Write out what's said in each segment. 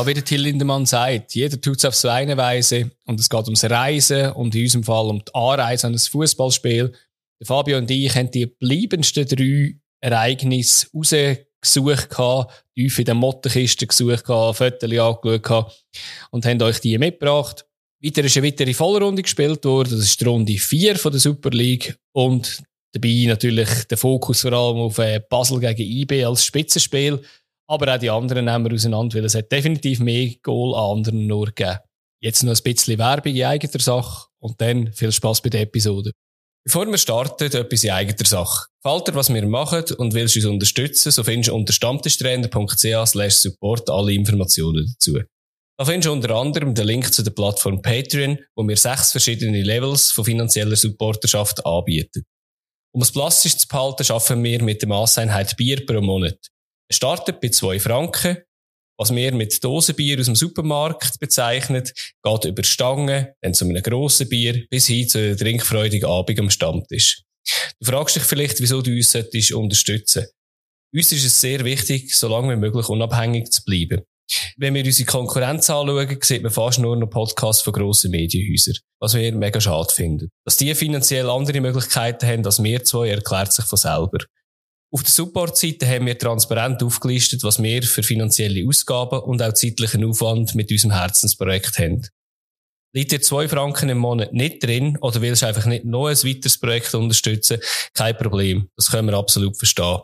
Ja, wie der Till Lindemann sagt, jeder tut es auf seine Weise und es geht ums Reisen und in unserem Fall um die Anreise an ein Fußballspiel. Fabio und ich haben die bleibendsten drei Ereignisse rausgesucht tief in der Mottenkiste gesucht Fotos angeschaut und haben euch die mitgebracht. Weiter ist eine weitere Vollrunde gespielt worden. Das ist die Runde 4 von der Super League. Und dabei natürlich der Fokus vor allem auf äh, Basel gegen IB als Spitzenspiel. Aber auch die anderen nehmen wir auseinander, weil es hat definitiv mehr Goal an anderen nur gegeben. Jetzt noch ein bisschen Werbung in eigener Sache und dann viel Spaß bei der Episode. Bevor wir starten, etwas in eigener Sache. Gefällt dir, was wir machen und willst uns unterstützen, so findest du unter stammtischtrainer.ch support alle Informationen dazu. Da findest du unter anderem den Link zu der Plattform Patreon, wo wir sechs verschiedene Levels von finanzieller Supporterschaft anbieten. Um es plastisch zu behalten, schaffen wir mit der Masseinheit Bier pro Monat. Startet bei zwei Franken. Was wir mit Dosenbier aus dem Supermarkt bezeichnen, geht über Stangen, dann zu einem grossen Bier, bis hin zu einem trinkfreudigen Abend am Stammtisch. Du fragst dich vielleicht, wieso du uns unterstützen solltest. Uns ist es sehr wichtig, so lange wie möglich unabhängig zu bleiben. Wenn wir unsere Konkurrenz anschauen, sieht man fast nur noch Podcasts von grossen Medienhäusern. Was wir mega schade finden. Dass die finanziell andere Möglichkeiten haben als wir zwei, erklärt sich von selber. Auf der Support-Seite haben wir transparent aufgelistet, was wir für finanzielle Ausgaben und auch zeitlichen Aufwand mit unserem Herzensprojekt haben. Liegt dir zwei Franken im Monat nicht drin oder willst einfach nicht noch ein weiteres Projekt unterstützen? Kein Problem. Das können wir absolut verstehen.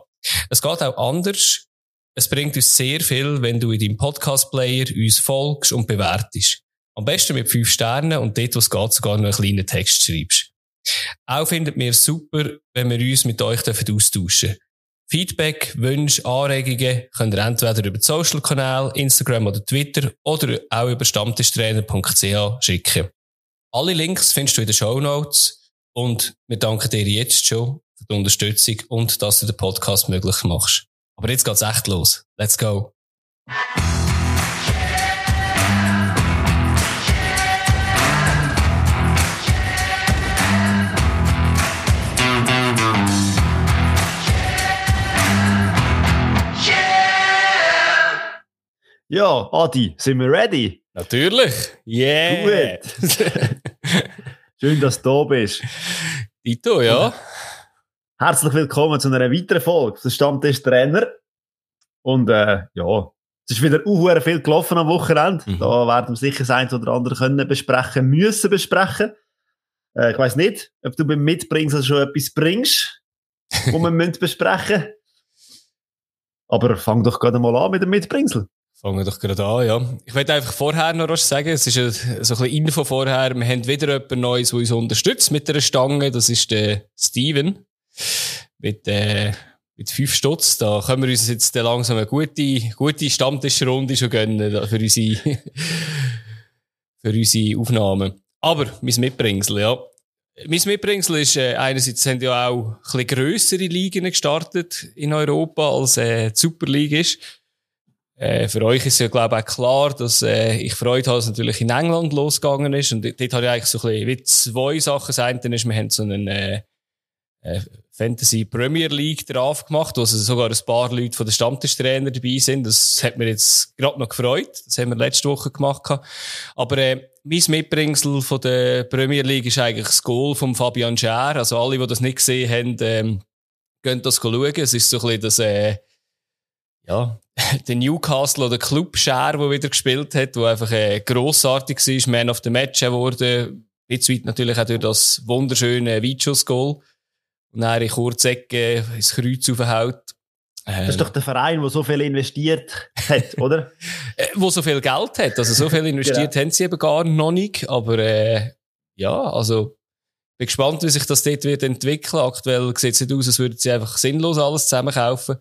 Es geht auch anders. Es bringt uns sehr viel, wenn du in deinem Podcast-Player uns folgst und bewertest. Am besten mit fünf Sternen und dort, wo es geht, sogar noch einen kleinen Text schreibst. Auch findet mir super, wenn wir uns mit euch austauschen dürfen. Feedback, Wünsche, Anregungen könnt ihr entweder über die Social-Kanäle, Instagram oder Twitter oder auch über stammtischtrainer.ch schicken. Alle Links findest du in den Show Notes und wir danken dir jetzt schon für die Unterstützung und dass du den Podcast möglich machst. Aber jetzt geht's echt los. Let's go. Ja, Adi, sind wir ready? Natürlich. Yeah. Gut. Schön, dass du da bist. Dito, ja. Herzlich willkommen zu einer weiteren Folge des Stammtisch Trainer. Und äh, ja, es ist wieder uh, viel gelaufen am Wochenende. Mhm. Da werden wir sicher das eine oder andere können besprechen, müssen besprechen. Äh, ich weiß nicht, ob du beim Mitbringen schon etwas bringst, wo wir müssen besprechen Aber fang doch gerade mal an mit dem Mitbringsel. Fangen wir doch gerade an, ja. Ich möchte einfach vorher noch was sagen. Es ist so ein bisschen Info vorher. Wir haben wieder jemand Neues, der uns unterstützt mit einer Stange. Das ist der Steven mit, äh, mit fünf Stutz. Da können wir uns jetzt langsam eine gute, gute Stammtischrunde schon gönnen für unsere, für unsere Aufnahmen. Aber mein Mitbringsel, ja. Mein Mitbringsel ist, äh, einerseits haben ja auch ein bisschen grössere Ligen gestartet in Europa, als äh, die Super League ist. Äh, für euch ist ja, glaube ich, auch klar, dass äh, ich Freude habe, dass es natürlich in England losgegangen ist. Und dort habe ich eigentlich so ein bisschen wie zwei Sachen. Das eine ist, wir haben so einen äh, äh, Fantasy Premier League drauf gemacht, wo also sogar ein paar Leute von den Stammtischtrainer dabei sind. Das hat mir jetzt gerade noch gefreut. Das haben wir letzte Woche gemacht. Aber äh, mein Mitbringsel von der Premier League ist eigentlich das Goal von Fabian Scher. Also alle, die das nicht gesehen haben, ähm, gehen das schauen. Es ist so ein bisschen das, äh, ja, der Newcastle oder Club Scher, der wieder gespielt hat, der einfach äh, grossartig war, Man of the Match geworden. Jetzt weit natürlich auch durch das wunderschöne Weitschuss-Goal und dann in Kurzecke ins Kreuz aufhaut. Das ist doch der Verein, der so viel investiert hat, oder? äh, wo so viel Geld hat. Also so viel investiert genau. haben sie eben gar noch nicht. Aber äh, ja, also bin gespannt, wie sich das dort wird entwickeln. Aktuell sieht es nicht aus, als würden sie einfach sinnlos alles zusammenkaufen.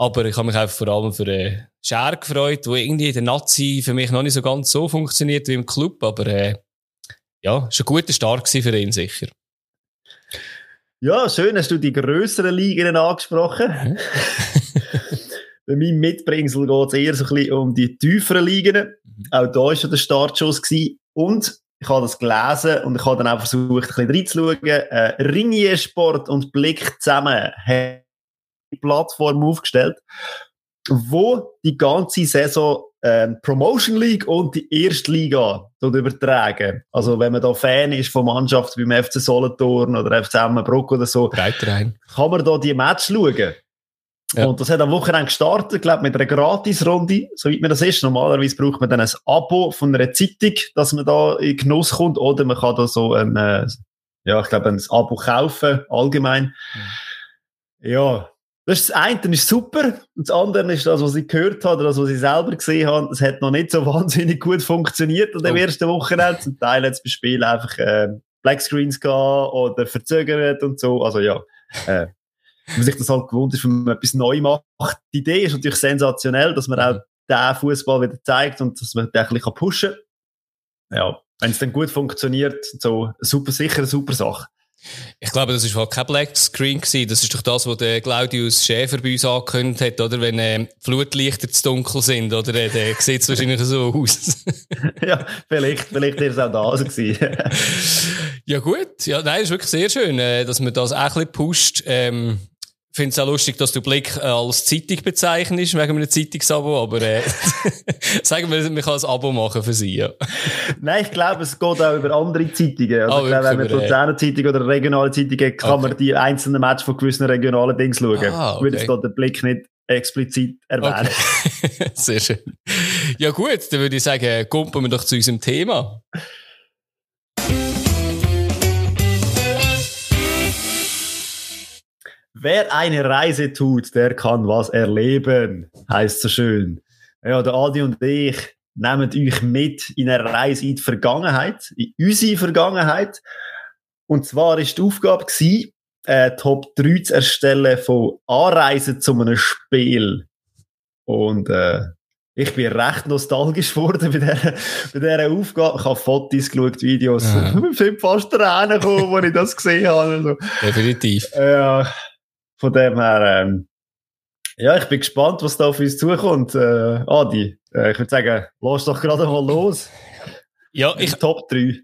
Aber ich habe mich einfach vor allem für äh, Scher gefreut, wo irgendwie der Nazi für mich noch nicht so ganz so funktioniert wie im Club. Aber äh, ja, ist ein guter Start für ihn sicher. Ja, schön, hast du die grösseren Ligen angesprochen. Mhm. Bei meinem Mitbringsel geht es eher so ein bisschen um die tieferen Ligen. Mhm. Auch da war schon der Startschuss. Gewesen. Und ich habe das gelesen und ich habe dann auch versucht, ein bisschen reinzuschauen. Äh, Ringier Sport und Blick zusammen haben Plattform aufgestellt, wo die ganze Saison äh, Promotion League und die Erste Liga übertragen. Also wenn man da Fan ist von Mannschaften wie FC Solothurn oder FC Emmenbruck oder so, kann man da die Match schauen. Ja. Und das hat am Wochenende gestartet, glaube mit einer Gratisrunde, soweit man das ist. Normalerweise braucht man dann ein Abo von einer Zeitung, dass man da in Genuss kommt, oder man kann da so ein, äh, ja, ich glaube, ein Abo kaufen, allgemein. Mhm. Ja, das, ist das eine ist super, und das andere ist das, was ich gehört habe, oder das, was ich selber gesehen habe, es hat noch nicht so wahnsinnig gut funktioniert an dem oh. ersten Wochenende. Zum Teil hat es bei Spielen einfach äh, Blackscreens gehabt oder verzögert und so. Also ja, äh, wenn man sich das halt gewohnt ist, wenn man etwas neu macht. Die Idee ist natürlich sensationell, dass man auch den Fußball wieder zeigt und dass man den ein bisschen pushen kann. Ja, wenn es dann gut funktioniert, so super sicher, eine super Sache. Ich glaube, das war kein Black Screen gewesen. Das ist doch das, was der Claudius Schäfer bei uns angekündigt hat, oder? Wenn äh, Flutlichter zu dunkel sind, oder? Äh, der sieht es wahrscheinlich so aus. ja, vielleicht, vielleicht ist es auch da gewesen. ja, gut. Ja, nein, ist wirklich sehr schön, äh, dass man das auch ein bisschen pusht. Ähm, finde es auch lustig, dass du Blick äh, als Zeitung bezeichnest, wegen einem Zeitungsabo, aber äh, sagen wir, man kann ein Abo machen für sie, ja. Nein, ich glaube, es geht auch über andere Zeitungen. Also, ich glaube, wenn man Luzerner Zeitung oder regionale Zeitungen kann okay. man die einzelnen Matches von gewissen regionalen Dings schauen. Ah, okay. Würde es da den Blick nicht explizit erwähnen. Okay. Sehr schön. Ja gut, dann würde ich sagen, kommen wir doch zu unserem Thema. Wer eine Reise tut, der kann was erleben, heißt so schön. Ja, der Adi und ich nehmen euch mit in eine Reise in die Vergangenheit, in unsere Vergangenheit. Und zwar ist die Aufgabe gewesen, äh, Top 3 zu erstellen von Anreisen zu einem Spiel. Und äh, ich bin recht nostalgisch geworden bei dieser, bei dieser Aufgabe. Ich habe Fotos geschaut, Videos. Ja. Ich bin fast Tränen gekommen, als ich das gesehen habe. Also, Definitiv. Ja, von dem her, ähm, ja, ich bin gespannt, was da auf uns zukommt. Äh, Adi, äh, ich würde sagen, lass doch gerade mal los. Ja, ich. Top 3.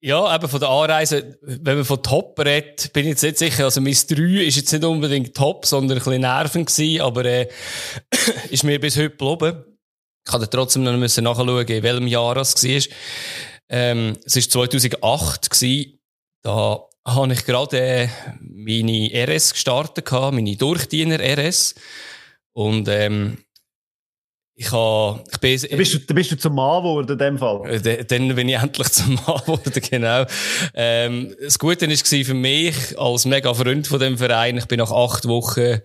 Ja, eben von der Anreise, wenn man von Top redet, bin ich jetzt nicht sicher. Also, mein 3 ist jetzt nicht unbedingt top, sondern ein bisschen nervend gewesen, aber, äh, ist mir bis heute geblieben. Ich hatte trotzdem noch müssen nachschauen, in welchem Jahr es war. Ähm, es war 2008 gewesen. Da habe ich gerade äh, meine RS gestartet, gehabt, meine Durchdiener RS. Und ähm, ich habe, ich bin, da bist, du, da bist du zum Mann geworden in dem Fall. Äh, dann bin ich endlich zum Mann geworden, genau. Ähm, das Gute war für mich, als mega Freund von dem Verein, ich bin nach acht Wochen,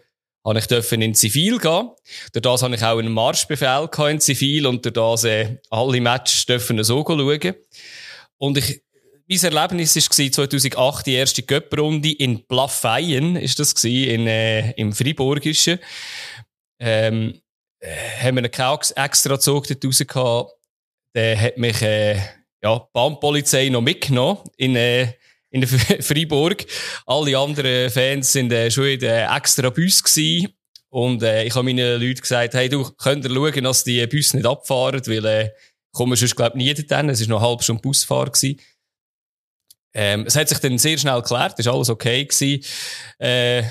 habe ich dürfen in Zivil gehen. Durch das habe ich auch einen Marschbefehl in Zivil und durch das äh, alle Matches dürfen so schauen. Und ich, mein Erlebnis war 2008 die erste Göpprunde in Plaffeien, ist das gewesen, in, äh, im Friburgischen. Ähm, äh, haben wir einen extra Zug dort raus gehabt. Der hat mich, äh, ja, die Bahnpolizei noch mitgenommen in, äh, in Freiburg. Alle anderen Fans sind äh, schon in der extra Bus gewesen. Und äh, ich habe meinen Leuten gesagt, hey, du könnt ihr schauen, dass die Bus nicht abfahren, weil äh, kommen sonst, glaube ich, nie dorthin. Es war noch halb schon Busfahrer gewesen. Ähm, es hat sich dann sehr schnell geklärt, ist alles okay gewesen. Äh,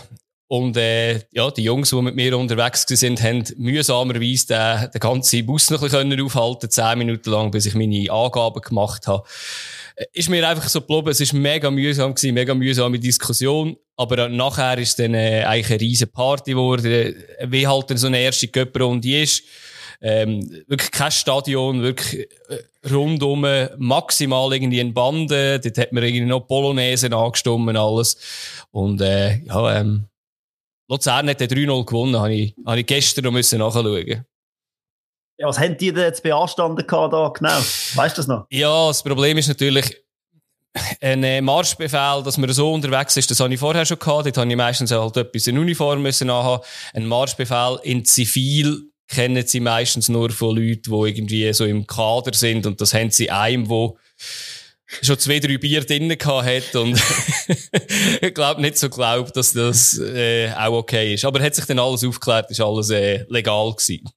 und äh, ja, die Jungs, die mit mir unterwegs sind, haben mühsamerweise den, den ganzen Bus noch ein bisschen aufhalten zehn Minuten lang, bis ich meine Angaben gemacht habe. Äh, ist mir einfach so geblieben, es ist mega mühsam gewesen, mega mühsame Diskussion, aber nachher ist dann äh, eigentlich eine riesen Party geworden, wie halt dann so eine erste Göpperrunde ist. Ähm, wirklich kein Stadion, wirklich äh, rundum maximal irgendwie ein Bande. Dort hat man irgendwie noch Polonaise angestimmt alles. Und äh, ja, ähm, Luzern hat den 3-0 gewonnen, habe ich, habe ich gestern noch müssen nachschauen. Ja, was haben die denn jetzt beanstanden gehabt da genau? Weißt du das noch? Ja, das Problem ist natürlich, ein äh, Marschbefehl, dass man so unterwegs ist, das habe ich vorher schon gehabt. Dort habe ich meistens halt etwas in Uniform müssen anhaben. Ein Marschbefehl in Zivil kennen sie meistens nur von Leuten, die irgendwie so im Kader sind und das haben sie einem, wo schon zwei, drei Bier drinnen hat und ich glaube nicht so glaubt, dass das äh, auch okay ist. Aber hat sich dann alles aufgeklärt, ist alles äh, legal gewesen.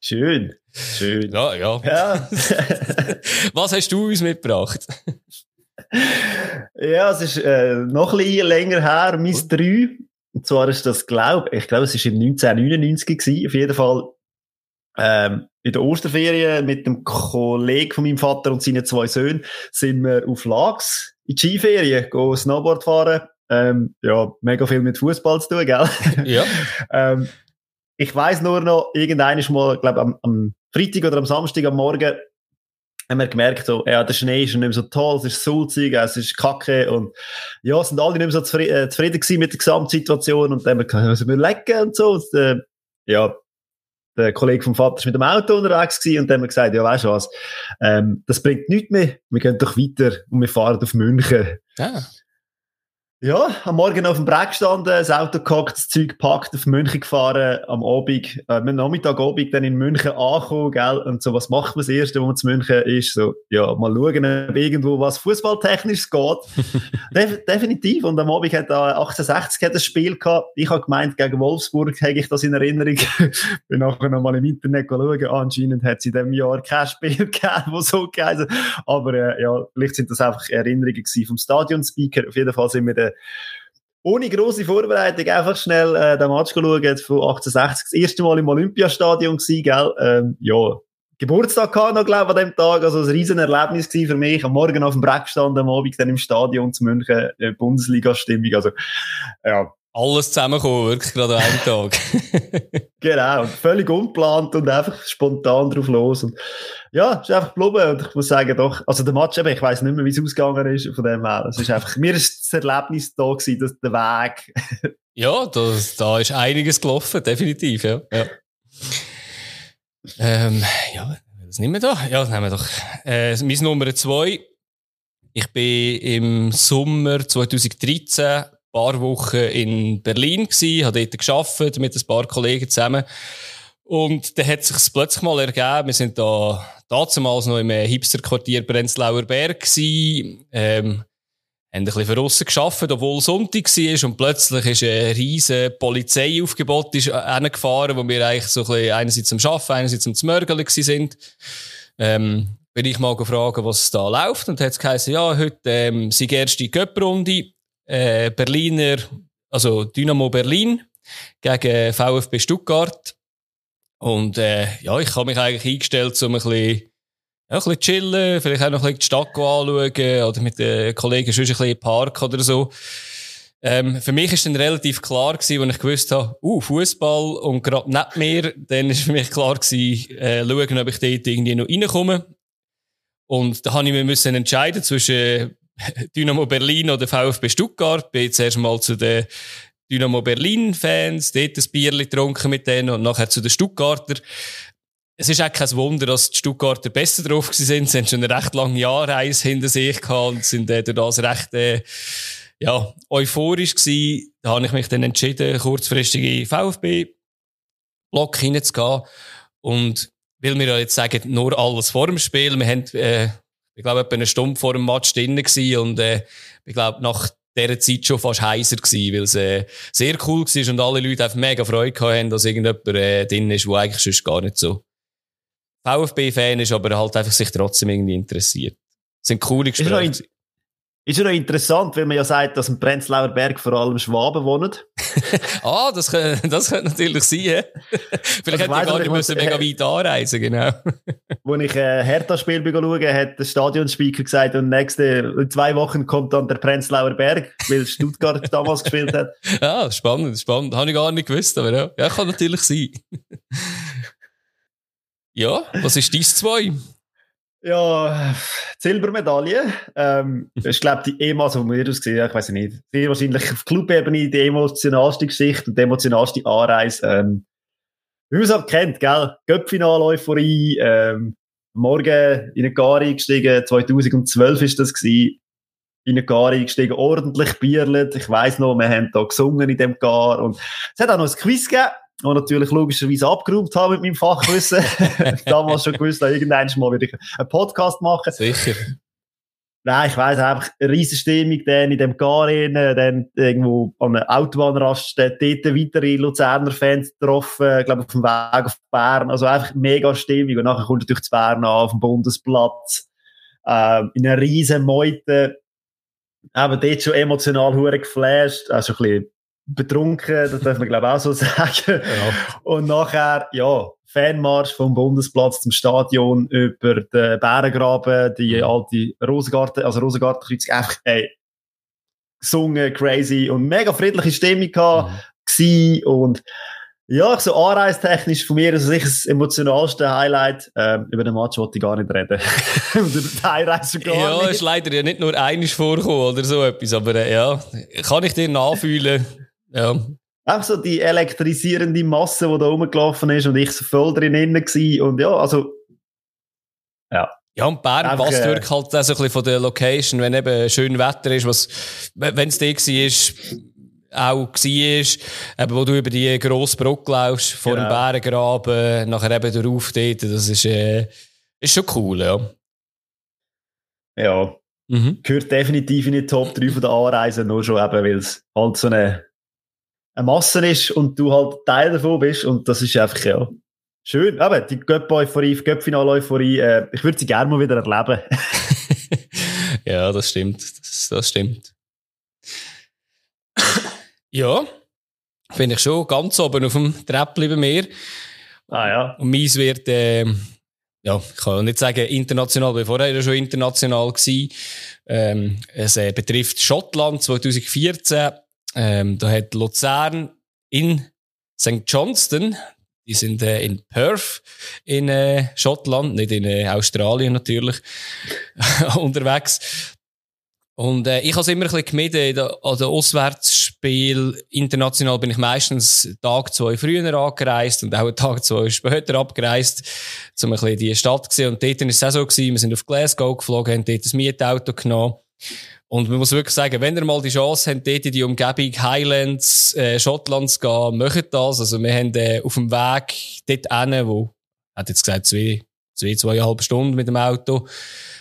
Schön. Schön. Ja, ja. ja. Was hast du uns mitgebracht? Ja, es ist äh, noch ein bisschen länger her, mein 3. Und zwar ist das, glaube ich, glaube, es ist im 1999 gewesen, auf jeden Fall ähm, in der Osterferien mit dem Kollegen von meinem Vater und seinen zwei Söhnen sind wir auf Lags in die Skiferien, go Snowboard fahren. Ähm, ja, mega viel mit Fußball zu tun, gell? Ja. ähm, ich weiß nur noch, irgendein ist mal, glaube am, am Freitag oder am Samstag am Morgen haben wir gemerkt, so, ja, der Schnee ist nicht mehr so toll, es ist sulzig, es ist kacke und ja, sind alle nicht mehr so zufrieden, äh, zufrieden gewesen mit der Gesamtsituation und dann haben wir gesagt, müssen wir lecken und so. Und, äh, ja, der Kollege vom Vater ist mit dem Auto unterwegs gewesen und dann haben wir gesagt, ja, weißt du was, ähm, das bringt nichts mehr, wir gehen doch weiter und wir fahren auf München. Ah. Ja, am Morgen auf dem Brett gestanden, das Auto gehackt, das Zeug gepackt, auf München gefahren, am Abend, äh, am Nachmittag, Abend dann in München angekommen, gell, und so, was macht man das Erste, wo man zu München ist? So, ja, mal schauen, ob irgendwo was Fußballtechnisches geht. Def definitiv, und am Abend hat da 1860 hat das Spiel gehabt, ich habe gemeint, gegen Wolfsburg hätte ich das in Erinnerung, bin nachher nochmal im Internet schauen, anscheinend hat es in diesem Jahr kein Spiel gegeben, wo so geheißen, aber äh, ja, vielleicht sind das einfach Erinnerungen gewesen vom Stadionspeaker, auf jeden Fall sind wir ohne grosse Vorbereitung einfach schnell äh, den Match schauen von 1860. Das erste Mal im Olympiastadion gewesen, gell? Ähm, ja, Geburtstag gehabt noch, glaube ich, an dem Tag. Also ein riesen Erlebnis für mich. Am Morgen auf dem Breck gestanden, am Abend dann im Stadion zu München, äh, Bundesliga-Stimmung. Also, ja, alles zusammengekommen, wirklich gerade an einem Tag. genau, völlig unplant und einfach spontan drauf los. Und ja, es ist einfach geblieben. Und ich muss sagen, doch, also der Match, eben, ich weiß nicht mehr, wie es ausgegangen ist von dem her. Es ist einfach, mir ist das Erlebnis da gewesen, dass der Weg. ja, das, da ist einiges gelaufen, definitiv, ja. ja. ähm, ja, das nehmen wir da. Ja, das nehmen wir doch. Äh, mein Nummer zwei. Ich bin im Sommer 2013 paar Wochen in Berlin gsi, habe dort geschafft mit ein paar Kollegen zusammen. Und dann hat sich plötzlich mal ergeben, wir sind da damals noch im Hipster-Quartier Prenzlauer Berg gsi, ähm, haben ein bisschen von geschafft, obwohl Sonntag war und plötzlich ist ein riesen Polizeiaufgebot ist gefahren, wo wir eigentlich so ein bisschen einerseits am Arbeiten, einerseits am Zmörgeln sind. Ähm, bin ich mal gefragt, was da läuft und hat es geheißen, ja, heute ähm, sind erste Cup-Runde äh, Berliner, also Dynamo Berlin gegen VfB Stuttgart. Und äh, ja, ich habe mich eigentlich eingestellt, um ein bisschen, ja, ein bisschen chillen, vielleicht auch noch ein bisschen die Stadt anschauen oder mit den Kollegen schon ein bisschen im Park oder so. Ähm, für mich ist dann relativ klar gewesen, als ich gewusst habe, uh, Fußball und gerade nicht mehr, dann ist für mich klar gewesen, äh, schauen, ob ich dort irgendwie noch reinkomme. Und da habe ich mir müssen entscheiden zwischen Dynamo Berlin oder VfB Stuttgart. Bin jetzt erstmal zu den Dynamo Berlin Fans, dort ein Bier getrunken mit denen und nachher zu den Stuttgarter. Es ist auch kein Wunder, dass die Stuttgarter besser drauf sind. Sie haben schon eine recht lange Jahrreise hinter sich gehabt und sind äh, durch das recht, äh, ja, euphorisch gewesen. Da habe ich mich dann entschieden, kurzfristig in VfB-Block hineinzugehen. Und weil wir ja jetzt sagen, nur alles vor dem Spiel, wir haben, äh, ich glaube, etwa eine Stunde vor dem Match drin gewesen und äh, ich glaube, nach dieser Zeit schon fast heiser gewesen, weil es äh, sehr cool war und alle Leute einfach mega Freude hatten, dass irgendjemand äh, drin ist, der eigentlich sonst gar nicht so VfB-Fan ist, aber halt einfach sich trotzdem irgendwie interessiert. Das sind coole Gespräche. Ist ja noch interessant, wenn man ja sagt, dass im Prenzlauer Berg vor allem Schwaben wohnen. ah, das, könnte, das könnte natürlich sein. Vielleicht also hätte ich gar nicht müssen mega weit anreisen genau. Als ich ein Hertha-Spiel schaue, hat der Stadionspeaker gesagt, und nächste, in zwei Wochen kommt dann der Prenzlauer Berg, weil Stuttgart damals gespielt hat. Ja, spannend, spannend. Habe ich gar nicht gewusst, aber ja, ja kann natürlich sein. ja, was ist dies zwei? Ja, Silbermedaille. Ähm, das ist, glaube ich, die ehemals, wo wir das gesehen ich weiß nicht, sehr wahrscheinlich auf Clubebene die emotionalste Geschichte und die emotionalste Anreise. Ähm, wie man es halt kennt, gell? Göppfinal-Euphorie, ähm, morgen in eine Gari gestiegen, 2012 ist das gewesen, in eine Gari gestiegen, ordentlich bierlet. Ich weiss noch, wir haben da gesungen in dem Gar und es hat auch noch ein Quiz gegeben und natürlich logischerweise abgeräumt habe mit meinem Fachwissen. Damals schon gewusst, irgendwann mal wieder einen Podcast machen. Sicher. Nein, ich weiss einfach, riesen Stimmung, dann in dem Garen, dann irgendwo an einer Autobahnraststätte, dort weitere Luzerner Fans getroffen, ich glaube auf dem Weg auf Bern, also einfach mega Stimmung und nachher kommt natürlich zu Bern an, auf dem Bundesplatz, äh, in einer riesen Meute, eben dort schon emotional hure geflasht, also ein bisschen betrunken, das darf man glaube ich auch so sagen. Ja. Und nachher, ja, Fanmarsch vom Bundesplatz zum Stadion über den Bärengraben, die mhm. alte Rosengarten, also Rosengartenkreuz, einfach, ey, gesungen, crazy und mega friedliche Stimmung mhm. und ja, so anreistechnisch von mir ist sicher das emotionalste Highlight. Ähm, über den Match wollte ich gar nicht reden. über die Einreise gar ja, nicht. Ja, ist leider ja nicht nur einiges vorgekommen oder so etwas, aber äh, ja, kann ich dir nachfühlen. Ja. Einfach so die elektrisierende Masse, die da rumgelaufen ist und ich so voll drin war. Und ja, also, ja. Ja, und Bern Einfach, passt äh, wirklich halt auch so ein bisschen von der Location, wenn eben schön Wetter ist, was, wenn es da war, auch war, eben, wo du über die grosse Brücke laufst, vor genau. dem Bärengraben, nachher eben der Ruf dort, das ist, äh, ist schon cool, ja. Ja. Mhm. Gehört definitiv in die Top 3 von der Anreise, nur schon eben, weil es halt so eine, eine Masse ist und du halt Teil davon bist und das ist einfach, ja, schön. Aber die Göpp-Euphorie, Göpp-Final-Euphorie, äh, ich würde sie gerne mal wieder erleben. ja, das stimmt, das, das stimmt. Ja, bin ich schon ganz oben auf dem Treppli bei mir. Ah ja. Und meins wird, äh, ja, ich kann nicht sagen international, weil vorher schon international gewesen. Ähm, es äh, betrifft Schottland 2014. Ähm, da hat Luzern in St. Johnston, die sind äh, in Perth in äh, Schottland, nicht in äh, Australien natürlich, unterwegs. Und äh, ich habe es immer ein bisschen gemieden. An den Auswärtsspiel international bin ich meistens Tag zwei früher angereist und auch Tag zwei später abgereist, um ein bisschen die Stadt zu sehen. Und dort war es auch so, gewesen, wir sind auf Glasgow geflogen, haben dort ein Mietauto genommen. Und man muss wirklich sagen, wenn ihr mal die Chance habt, dort in die Umgebung Highlands, äh, Schottland zu gehen, macht das. Also wir haben äh, auf dem Weg dort hin, wo, hat jetzt gesagt, zwei, zwei, zweieinhalb Stunden mit dem Auto,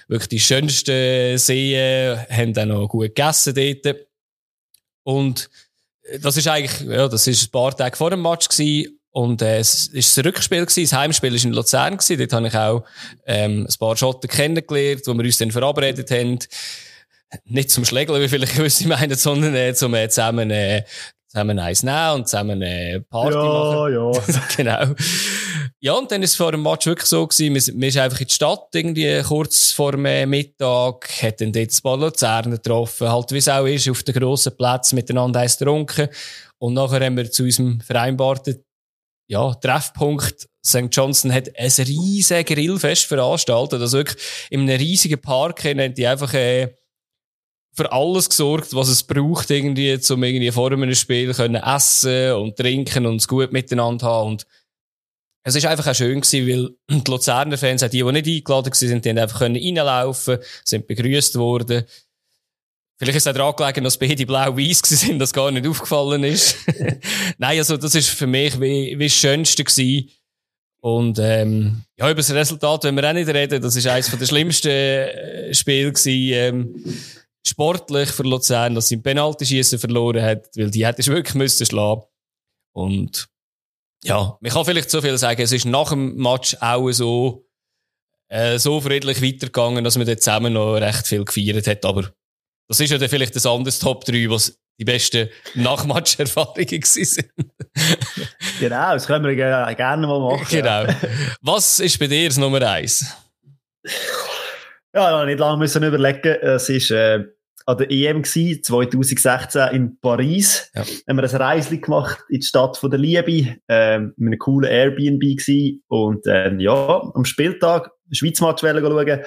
wirklich die schönsten Seen, haben dann noch gut gegessen dort. Und das ist eigentlich, ja, das ist ein paar Tage vor dem Match gewesen. Und äh, es ist das Rückspiel gewesen, das Heimspiel ist in Luzern gewesen. Dort habe ich auch ähm, ein paar Schotten kennengelernt, wo wir uns dann verabredet haben. Nicht zum Schlägeln, wie vielleicht gewisse meinen, sondern äh, zum äh, zusammen äh, zusammen eins nehmen und zusammen eine Party ja, machen. Ja, ja. genau. Ja, und dann ist es vor dem Match wirklich so gewesen, wir, wir sind einfach in die Stadt, irgendwie kurz vor dem äh, Mittag, hat dann dort paar Luzerner getroffen, halt wie es auch ist, auf den grossen Platz miteinander eins getrunken. Und nachher haben wir zu unserem vereinbarten, ja, Treffpunkt St. Johnson hat ein riesiges Grillfest veranstaltet, also wirklich in einem riesigen Park, haben die einfach, äh, für alles gesorgt, was es braucht, irgendwie, um irgendwie vor einem Spiel können essen und trinken und es gut miteinander haben. Und es ist einfach auch schön gewesen, weil die Luzerner Fans, auch die, die nicht eingeladen waren, die haben einfach können reinlaufen, sind begrüßt worden. Vielleicht ist es auch daran gelegen, dass beide blau-weiß sind, dass gar nicht aufgefallen ist. Nein, also, das ist für mich wie, wie das Schönste gewesen. Und, ähm, ja, über das Resultat, wenn wir auch nicht reden, das ist eines der schlimmsten äh, Spiele gewesen, ähm, sportlich für Luzern, dass sie im Penaltyschießen verloren hat, weil die hätte ich wirklich müssen schlagen. Und ja, man kann vielleicht so viel sagen, es ist nach dem Match auch so, äh, so friedlich weitergegangen, dass man dort zusammen noch recht viel gefeiert hat, aber das ist ja dann vielleicht das andere Top 3, was die besten Nachmatch-Erfahrungen sind. genau, das können wir gerne mal machen. Genau. Was ist bei dir das Nummer 1? Ja, nicht lange müssen überlegen. Es ist äh, an der EM gewesen, 2016 in Paris. Ja. Haben wir ein Reisli gemacht in die Stadt von der Liebe, äh, in einem coolen Airbnb gewesen. Und äh, ja, am Spieltag Schweiz-Match schauen.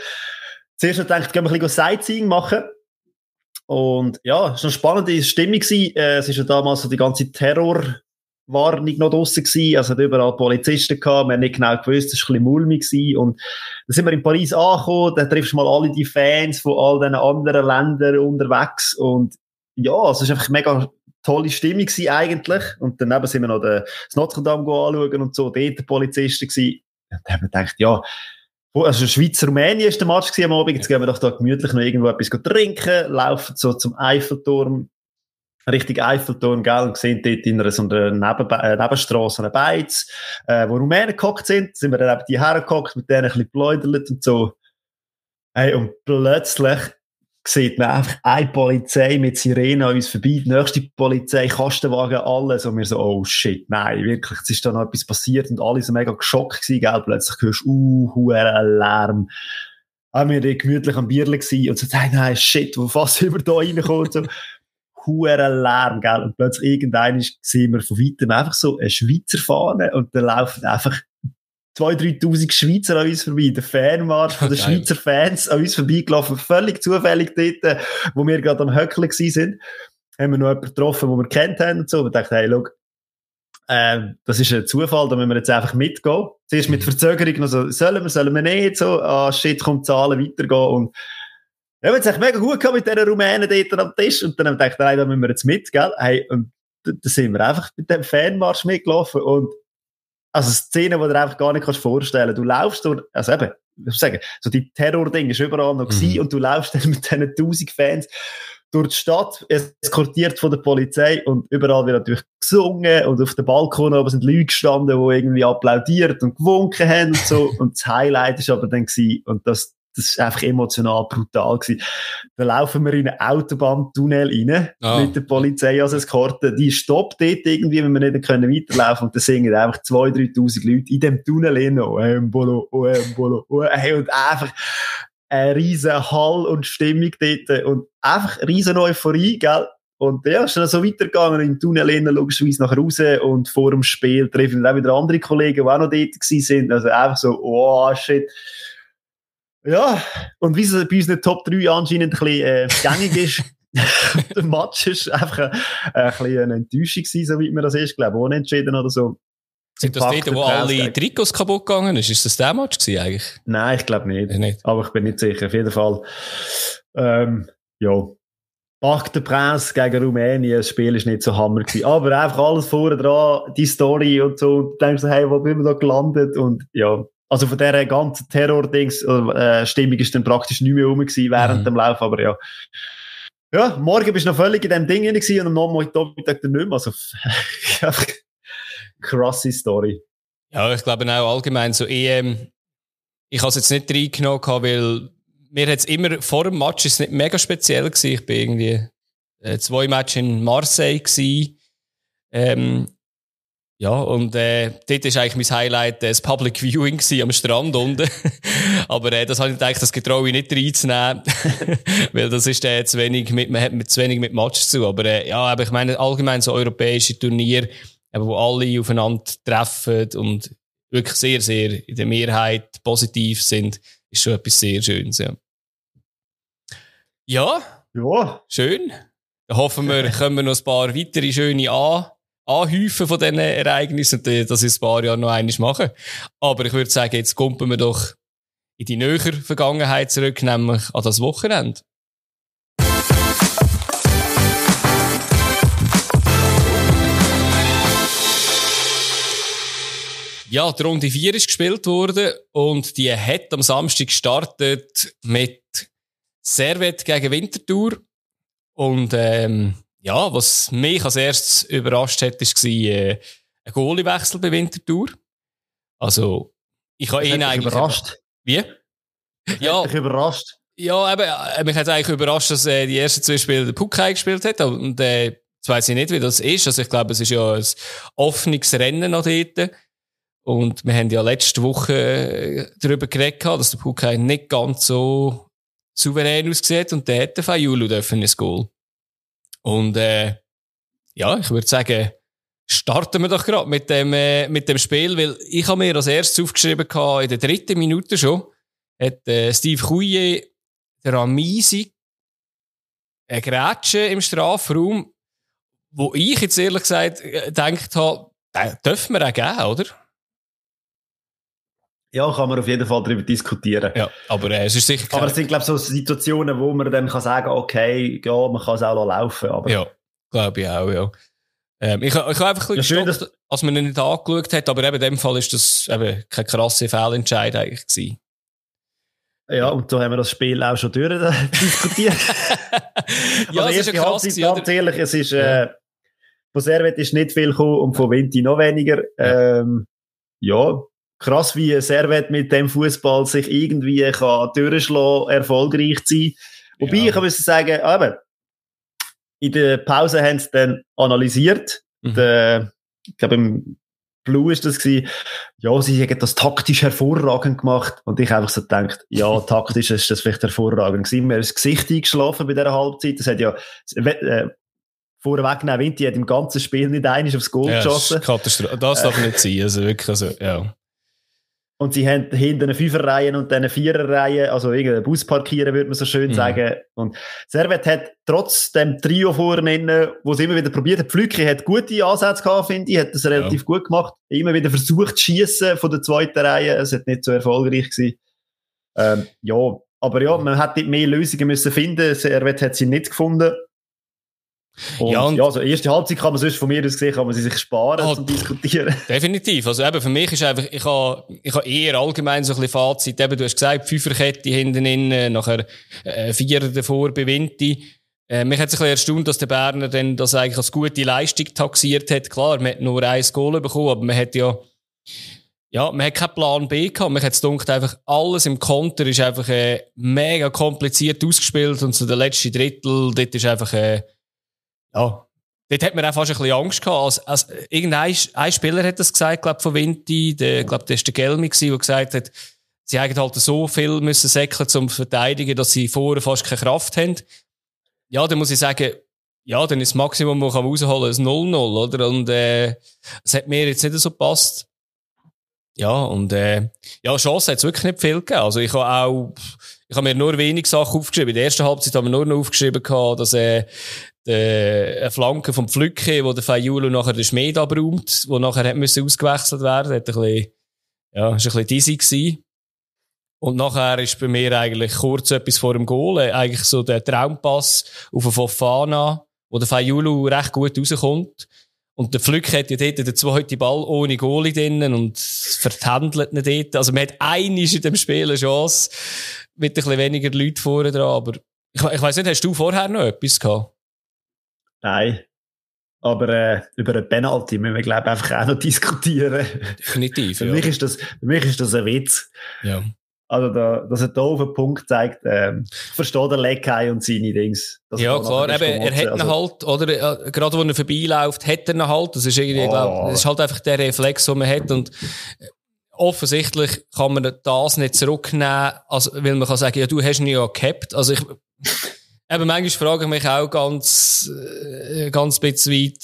Zuerst noch gedacht, gehen wir ein bisschen Sightseeing machen. Und ja, es war eine spannende Stimmung. Gewesen. Äh, es ist ja damals so die ganze Terror- Warnung noch draussen gewesen. Also, hat überall Polizisten gehabt. Wir haben nicht genau gewusst, es war ein bisschen mulmig gewesen. Und dann sind wir in Paris angekommen. Dann triffst du mal alle die Fans von all diesen anderen Ländern unterwegs. Und ja, es war einfach mega tolle Stimmung gewesen, eigentlich. Und daneben sind wir noch das Notre Dame anschauen und so. Dort Polizisten gewesen. Und dann haben wir gedacht, ja, also Schweiz-Rumänien ist der Match am Abend. Jetzt gehen wir doch da gemütlich noch irgendwo etwas trinken, laufen so zum Eiffelturm, richtig Eiffelturm, gell, und sehen dort in einer so einer Neben äh, eine Beiz, äh, wo Rumänen gehockt sind, sind wir dann eben die hergehockt, mit denen ein bisschen geläudert und so. Hey, und plötzlich sieht man einfach eine Polizei mit Sirene an uns vorbei, die nächste Polizei, Kastenwagen, alles. Und wir so, oh shit, nein, wirklich, es ist da noch etwas passiert und alle so mega geschockt gewesen, gell? Plötzlich hörst du, uh, huere Lärm. Haben wir gemütlich am Bierle gewesen und so, nein, nein, shit, wo fast über da reinkommt, so. Huere Lärm, gell? Und plötzlich irgendein sehen wir von weitem einfach so eine Schweizer Fahne und dann laufen einfach 2.000, 3.000 Schweizer an uns vorbei. Der Fanmarsch von den Schweizer Fans an uns vorbeigelaufen. Völlig zufällig dort, wo wir gerade am Höckeln sind. Haben wir noch jemanden getroffen, den wir kennt haben und so. Und dachte, hey, look, äh, das ist ein Zufall, da müssen wir jetzt einfach mitgehen. Zuerst mit mhm. Verzögerung noch so, sollen wir, sollen wir nicht, so, ah, shit, kommt Zahlen, weitergehen und haben es echt mega gut gehabt mit diesen Rumänen dort am Tisch und dann haben wir gedacht, nein, da müssen wir jetzt mit, gell? Hey, und da sind wir einfach mit dem Fanmarsch mitgelaufen und also Szenen, die du dir einfach gar nicht vorstellen kannst. Du laufst durch, also eben, ich sagen, so die Terror-Ding ist überall noch mhm. und du laufst dann mit diesen tausend Fans durch die Stadt, eskortiert von der Polizei und überall wird natürlich gesungen und auf dem Balkon oben sind Leute gestanden, die irgendwie applaudiert und gewunken haben und so. und das Highlight ist aber dann gewesen, und das, das ist einfach emotional brutal gewesen. Da laufen wir in einen Autobahntunnel rein, oh. mit der Polizei als Eskorte. Die stoppt dort irgendwie, wenn wir nicht können weiterlaufen und da singen einfach 2.000, 3.000 Leute in dem Tunnel rein. Oh, Embolo, oh, Embolo, oh, hey, und einfach eine riesen Hall und Stimmung dort und einfach riesen Euphorie, gell? Und ja, ist dann so weitergegangen. Im Tunnel innen logischerweise nach raus und vor dem Spiel treffen wir auch wieder andere Kollegen, die auch noch dort sind. Also einfach so, oh shit. Ja, und wie es bei unseren Top 3 anscheinend ein bisschen äh, gängig ist, der Match ist einfach ein, ein bisschen eine Enttäuschung gewesen, so wie man das ist, glaube ich, unentschieden oder so. Sind das dort, wo alle Trikots kaputt gegangen ist? Ist das der Match gewesen eigentlich? Nein, ich glaube nicht. nicht. Aber ich bin nicht sicher. Auf jeden Fall, ähm, ja. Parc de Prince gegen Rumänien, das Spiel ist nicht so hammer gewesen. Aber einfach alles vorne dran, die Story und so. Du denkst, hey, wo bin ich da gelandet? Und ja, also von dieser ganzen Terror-Dings, äh, Stimmung ist dann praktisch nicht mehr rum gewesen während mhm. dem Lauf, aber ja. Ja, morgen bist du noch völlig in dem Ding gewesen und am Nachmittag dann nicht mehr. Also, krasse Story. Ja, ich glaube auch allgemein so EM, ich habe es jetzt nicht reingenommen, weil mir hat es immer vor dem Match ist nicht mega speziell gewesen. Ich bin irgendwie äh, zwei Matches in Marseille gewesen. Ähm, ja, und äh, dort ist eigentlich mein Highlight äh, das Public Viewing am Strand unten. aber äh, das habe ich gedacht, das getraue ich nicht reinzunehmen, weil das ist äh, zu wenig mit, man hat mit, zu wenig mit Matches zu. Aber äh, ja, aber ich meine allgemein so europäische Turnier, eben, wo alle aufeinander treffen und wirklich sehr, sehr in der Mehrheit positiv sind, ist schon etwas sehr Schönes. Ja, ja, ja. schön. Dann hoffen wir, können wir noch ein paar weitere schöne an anhäufen von diesen Ereignissen und das in ein paar Jahren noch eines machen. Aber ich würde sagen, jetzt kommen wir doch in die nähere Vergangenheit zurück, nämlich an das Wochenende. Ja, die Runde 4 ist gespielt worden und die hat am Samstag gestartet mit Servet gegen Winterthur. Und ähm, ja, was mich als erstes überrascht hat, war äh, ein Goaliewechsel bei Winterthur. Also, ich habe ihn eigentlich... Überrascht? Wie? Ja. Hat überrascht? Ja, eben, äh, mich hat eigentlich überrascht, dass äh, die ersten zwei Spiele der Puck gespielt hat. Und äh, jetzt weiss ich nicht, wie das ist. Also ich glaube, es ist ja ein offenes Rennen noch dort. Und wir haben ja letzte Woche äh, darüber geredet, dass der Puck nicht ganz so souverän aussieht. Und der hat der Fayulu dürfen ein Goal. Und äh, ja, ich würde sagen, starten wir doch gerade mit dem, äh, mit dem Spiel, weil ich habe mir als erstes aufgeschrieben, gehabt, in der dritten Minute schon, hat äh, Steve Couillet der Amisi eine Grätsche im Strafraum, wo ich jetzt ehrlich gesagt äh, gedacht habe, dürfen wir auch geben, oder? Ja, kann man auf jeden Fall darüber diskutieren. Ja, aber äh, es ist sicher. Aber es sind, glaube ich, so Situationen, wo man dann kann sagen, okay, ja, man kann es auch laufen. Aber ja, glaube ich auch, ja. Ähm, ich, ich habe einfach ein bisschen ja, gestoppt, als man ihn nicht angeschaut hat, aber eben in dem Fall ist das eben kein krasser Fehlentscheid eigentlich gewesen. Ja, und so haben wir das Spiel auch schon durch äh, diskutiert. ja, also es ist ja krass, Halbzeit, ganz ehrlich, es ist, äh, von Servet ist nicht viel gekommen und von Vinti noch weniger. Ähm, ja, krass, wie Servet mit dem Fußball sich irgendwie kann durchschlagen, erfolgreich sein. Wobei ja. ich muss sagen, aber in der Pause haben sie dann analysiert. Mhm. Der, ich glaube, im Blue ist das gewesen. Ja, sie haben das taktisch hervorragend gemacht. Und ich einfach so gedacht, ja, taktisch ist das vielleicht hervorragend gewesen. Mir ist das Gesicht eingeschlafen bei dieser Halbzeit. Das hat ja, äh, vorweg nehmen, Vinti hat im ganzen Spiel nicht einiges aufs Goal ja, geschossen. Katastrophe. Das darf nicht sein. Also wirklich, also, ja. Und sie haben hinten eine Fünferreihe und dann eine Viererreihe, also irgendeinen Bus parkieren, würde man so schön mhm. sagen. Und Servet hat trotz dem Trio vorne, wo sie immer wieder probiert hat, Pflücke hat gute Ansätze gehabt, finde ich, hat das relativ ja. gut gemacht. Immer wieder versucht zu schießen von der zweiten Reihe, es hat nicht so erfolgreich gewesen. Ähm, ja, aber ja, man hätte mehr Lösungen müssen finden. Servet hat sie nicht gefunden. Und, ja, und ja, also erste Halbzeit kann man sonst von mir aus gesehen, kann man sie sich sparen oh, zum Diskutieren. Definitiv. Also eben für mich ist einfach, ich habe, ich habe eher allgemein so ein bisschen Fazit. Eben, du hast gesagt, Fünferkette hinten innen, nachher äh, Vierer davor bei Vinti. Äh, mich hat es ein bisschen erstaunt, dass der Berner dann das eigentlich als gute Leistung taxiert hat. Klar, man hat nur ein Goal bekommen, aber man hat ja, ja, man hat keinen Plan B gehabt. Man hat es gedacht, einfach alles im Konter ist einfach äh, mega kompliziert ausgespielt und so der letzte Drittel, dort ist einfach, äh, ja, dort hat man auch fast ein bisschen Angst gehabt. Als, als, irgendein ein Spieler hat das gesagt, glaube von Vinti, der, glaube, der ist der Gelmi gewesen, der gesagt hat, sie haben halt so viel müssen säckeln zum Verteidigen, dass sie vorher fast keine Kraft haben. Ja, dann muss ich sagen, ja, dann ist das Maximum, was man rausholen kann, ein 0-0, oder? Und, äh, es hat mir jetzt nicht so gepasst. Ja, und, äh, ja, Chance hat es wirklich nicht viel gegeben. Also, ich habe auch, ich habe mir nur wenig Sachen aufgeschrieben. In der ersten Halbzeit haben wir nur noch aufgeschrieben dass, äh, der, eine Flanke vom Pflücke, wo der Fayulo nachher den Schmied abräumt, wo nachher hat müssen ausgewechselt werden, hat ein bisschen, ja, ist ein bisschen dizzy gewesen. Und nachher ist bei mir eigentlich kurz etwas vor dem Goal, äh, eigentlich so der Traumpass auf den Fofana, wo der Fayulu recht gut rauskommt. Und der Pflück hat ja dort den zweiten Ball ohne Goalie drinnen und vertändelt nicht dort. Also man hat einiges in dem Spiel eine Chance, mit ein bisschen weniger Leuten vorne dran, aber ich, ich weiss nicht, hast du vorher noch etwas gehabt? Nein. Aber äh, über ein Penalty müssen wir, glaube ich, einfach auch noch diskutieren. Definitiv. für, ja. mich ist das, für mich ist das ein Witz. Ja. Also, da, dass er da auf den Punkt zeigt, ähm, versteht der Leckei und seine Dings. Ja, klar, eben, er hat ihn also, halt, oder, äh, gerade wo er vorbeiläuft, hat er ihn halt. Das ist irgendwie, oh. glaub, das ist halt einfach der Reflex, den man hat. Und offensichtlich kann man das nicht zurücknehmen, also, weil man kann sagen, ja, du hast ihn ja gehabt. Also, ich, Eben, manchmal frage ich mich auch ganz, äh, ganz bisschen weit,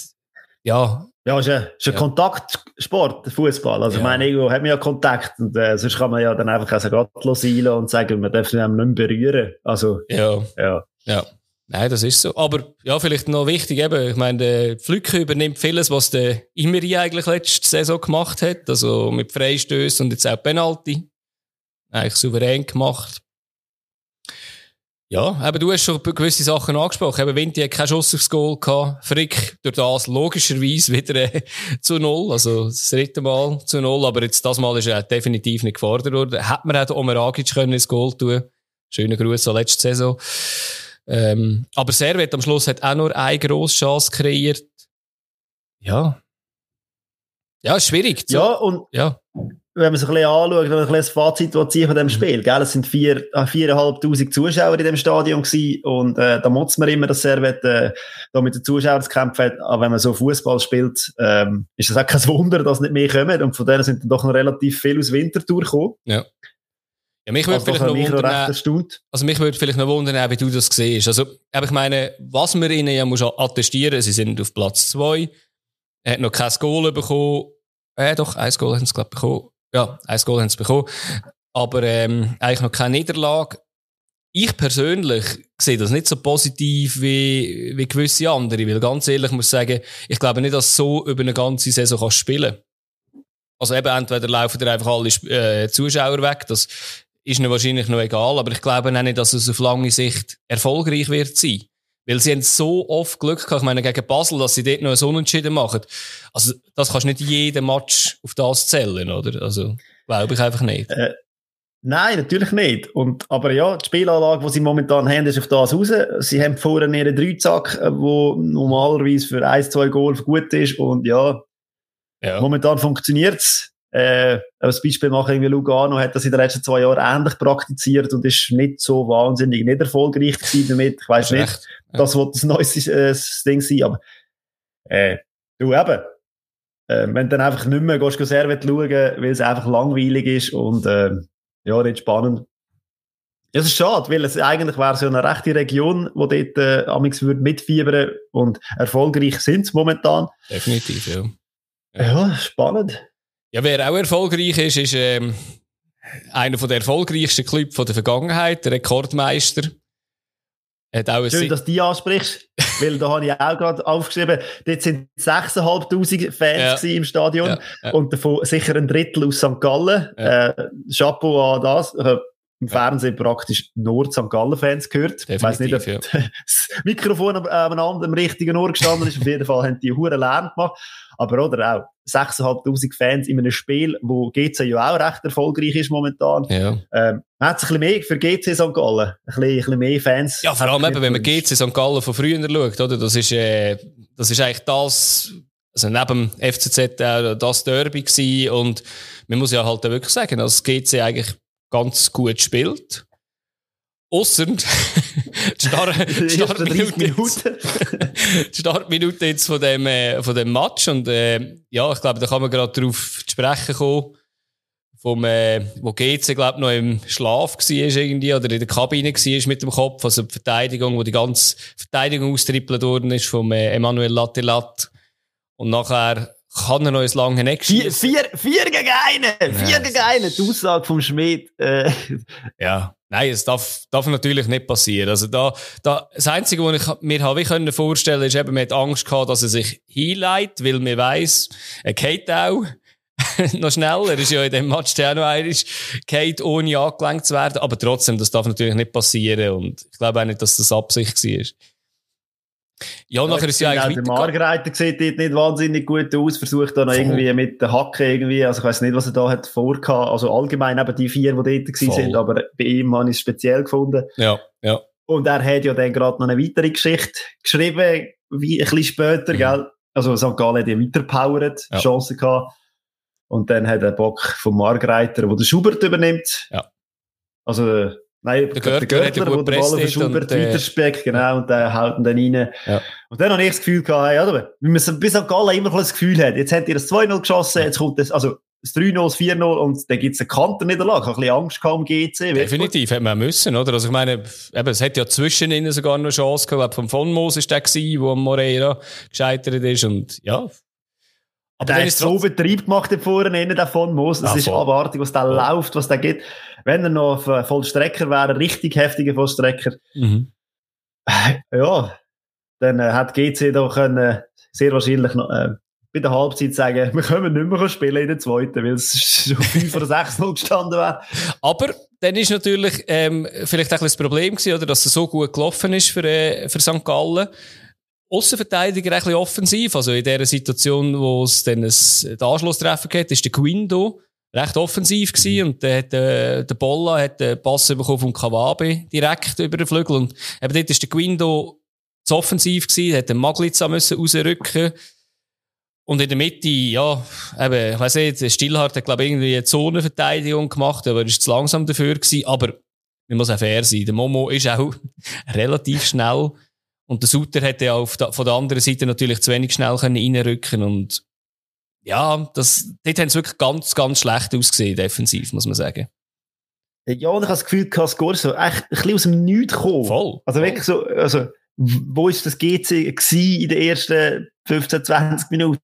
ja. Ja, es ist ein, ist ein ja. Kontaktsport, Fußball. Also, ja. ich meine, irgendwo hat man ja Kontakt und äh, sonst kann man ja dann einfach auch gottlos einlassen und sagen, man darf ihn nicht mehr berühren. Also, ja. Ja. ja. Nein, das ist so. Aber ja, vielleicht noch wichtig eben, ich meine, der Pflücke übernimmt vieles, was der Imeri eigentlich letzte Saison gemacht hat. Also mit Freistößen und jetzt auch Penalty. Eigentlich souverän gemacht. Ja, aber du hast schon gewisse Sachen angesprochen. Eben Vinti hat keinen Schuss aufs Goal gehabt. Frick durch das logischerweise wieder äh, zu Null. Also das dritte Mal zu Null. Aber jetzt das Mal ist er definitiv nicht gefordert worden. Hätte man auch Omer Agic können ins Goal tun. Schönen Gruß an letzte Saison. Ähm, aber Servet am Schluss hat auch nur eine grosse Chance kreiert. Ja. Ja, ist schwierig. Ja, und ja wenn man sich ein bisschen anschaut, wenn man ein bisschen das Fazit von diesem mhm. Spiel, gell? Es sind vier, äh, viereinhalbtausend Zuschauer in dem Stadion gewesen und äh, da muss man immer, dass Servet äh, da mit den Zuschauern zu kämpfen hat. Aber wenn man so Fußball spielt, ähm, ist das auch kein Wunder, dass nicht mehr kommen und von denen sind dann doch noch relativ viel aus Winterthur gekommen. Ja. Ja, mich würde also, vielleicht noch wundern, also mich würde vielleicht noch wundern, wie du das siehst. Also, ich meine, was wir ihnen ja muss attestieren, sie sind auf Platz zwei, er hat noch kein Goal bekommen, äh, doch, ein Goal haben sie, glaube ich, bekommen. Ja, ein Goal haben sie bekommen. Aber ähm, eigentlich noch keine Niederlage. Ich persönlich sehe das nicht so positiv wie, wie gewisse andere, weil ganz ehrlich muss ich sagen, ich glaube nicht, dass so über eine ganze Saison kannst spielen Also eben entweder laufen dir einfach alle äh, Zuschauer weg, das ist ihnen wahrscheinlich noch egal, aber ich glaube auch nicht, dass es auf lange Sicht erfolgreich wird sein. Weil sie haben so oft Glück gehabt, ich meine, gegen Basel, dass sie dort noch einen Unentschieden machen. Also, das kannst du nicht jeden Match auf das zählen, oder? Also, glaube ich einfach nicht. Äh, nein, natürlich nicht. Und, aber ja, die Spielanlage, die sie momentan haben, ist auf das raus. Sie haben vorne ihren Dreizack, der äh, normalerweise für ein, zwei Goal gut ist. Und ja, ja. momentan funktioniert's. Äh, als Beispiel machen, irgendwie Lugano hat das in den letzten zwei Jahren ähnlich praktiziert und ist nicht so wahnsinnig nicht erfolgreich gewesen damit. Ich weiß nicht, echt, ja. das wird das neues äh, Ding sein, aber äh, du eben, äh, wenn du dann einfach nicht mehr gehst, Servet schauen, weil es einfach langweilig ist und äh, ja, nicht spannend. Es ist schade, weil es eigentlich wäre so eine rechte Region, wo dort äh, amigs würde mitfiebern und erfolgreich sind momentan. Definitiv, ja. Ja, spannend. Ja, wer auch erfolgreich ist, ist ähm, einer der erfolgreichsten Clubs der Vergangenheit, der Rekordmeister. Hat auch Schön, dass du die ansprichst, weil da habe ich auch gerade aufgeschrieben, dort sind 6'500 Fans ja. im Stadion ja, ja. und davon sicher ein Drittel aus St. Gallen. Äh, Chapeau an das. Äh, im Fernsehen praktisch nur St. Gallen-Fans gehört. Definitiv, ich weiss nicht, ob das Mikrofon am, am, am richtigen Ohr gestanden ist. Auf jeden Fall haben die Huren Lärm gemacht. Aber oder auch 6'500 Fans in einem Spiel, wo GC ja auch recht erfolgreich ist momentan. Ja. Ähm, hat es ein bisschen mehr für GC St. Gallen. Ein bisschen, ein bisschen mehr Fans. Ja, vor allem eben, wenn man GC St. Gallen von früher schaut, oder? Das ist, äh, das ist eigentlich das, also neben dem FCZ auch das Derby gewesen. Und man muss ja halt wirklich sagen, dass GC eigentlich ganz gut spielt. Ausser Startminute Start jetzt von dem, äh, von dem Match. Und äh, ja, ich glaube, da kann man gerade darauf zu sprechen kommen, vom, äh, wo GC, glaube noch im Schlaf war irgendwie, oder in der Kabine war mit dem Kopf. Also die Verteidigung, wo die ganze Verteidigung austrippelt worden ist vom äh, Emanuel Lattelat. Und nachher kann er noch ins lange Eck vier, vier, vier gegen einen! Vier ja, gegen einen! Die Aussage vom Schmidt. Äh. Ja, nein, es darf, darf natürlich nicht passieren. Also da, da, das Einzige, was ich mir habe können vorstellen ist eben, man hat Angst gehabt, dass er sich hinleitet, weil man weiss, er geht auch noch schneller. Er ist ja in dem Match der auch noch einiges geht, ohne angelenkt zu werden. Aber trotzdem, das darf natürlich nicht passieren. Und ich glaube auch nicht, dass das Absicht war. Ja, nachher ist ja eigentlich Der Margreiter sieht dort nicht wahnsinnig gut aus, versucht da noch Voll. irgendwie mit der Hacke irgendwie, also ich weiß nicht, was er da hat vorgehabt, also allgemein eben die vier, die dort gewesen sind, aber bei ihm habe ich es speziell gefunden. Ja, ja. Und er hat ja dann gerade noch eine weitere Geschichte geschrieben, wie ein bisschen später, mhm. gell? Also St. Gallen hat ja weiterpowert, ja. Chancen gehabt. Und dann hat der Bock von Margreiter, der Schubert übernimmt. Ja. Also, Nein, der Görtler, der Görtler, der Ball auf Schubert äh, weiterspeckt, genau, und der haut ihn dann rein. Ja. Und dann habe ich das Gefühl gehabt, hey, oder, wie man bis an Gallen immer das Gefühl hat, jetzt hat ihr das 2-0 geschossen, jetzt kommt das, also, das 3-0, das 4-0 und dann gibt es eine Kanterniederlage. Ein bisschen Angst um GC. Definitiv, hätte man müssen, oder? Also ich meine, eben, es hat ja zwischen ihnen sogar noch eine Chance gehabt. Vom Von Moos ist der gewesen, wo Moreira gescheitert ist und, ja. Aber der hat so Betrieb gemacht vorne, der Von Moos. Es ja, ist abartig, was da ja. läuft, was da geht wenn er noch Vollstrecker wäre, richtig heftiger Vollstrecker, mhm. ja, dann äh, hat GC da können sehr wahrscheinlich noch, äh, bei der Halbzeit sagen, wir können nicht mehr spielen in der zweiten, weil es schon 5 oder 6 0 gestanden wäre. Aber dann ist natürlich ähm, vielleicht auch ein das Problem gewesen, oder, dass es so gut gelaufen ist für, äh, für St. Gallen. Außenverteidiger ein bisschen offensiv, also in der Situation, wo es dann ein, den Anschlusstreffer gibt, ist der Guindo recht offensiv gewesen und dann hat äh, der Bolla hat den Pass bekommen vom Kawabe direkt über den Flügel und eben dort ist der Guindo zu offensiv gewesen, hat den Maglitza müssen rausrücken und in der Mitte, ja, eben, ich weiss nicht, der Stillhardt hat, glaube ich, irgendwie eine Zonenverteidigung gemacht, aber er ist zu langsam dafür gewesen, aber man muss auch fair sein. Der Momo ist auch relativ schnell und der Suter hätte ja auf der, von der anderen Seite natürlich zu wenig schnell können reinrücken und ja, das, dort haben sie wirklich ganz, ganz schlecht ausgesehen, defensiv, muss man sagen. Ja, und ich habe das Gefühl, dass Corso echt ein bisschen aus dem Nichts kommen. Voll. Also wirklich so, also, wo ist das GC in den ersten 15, 20 Minuten?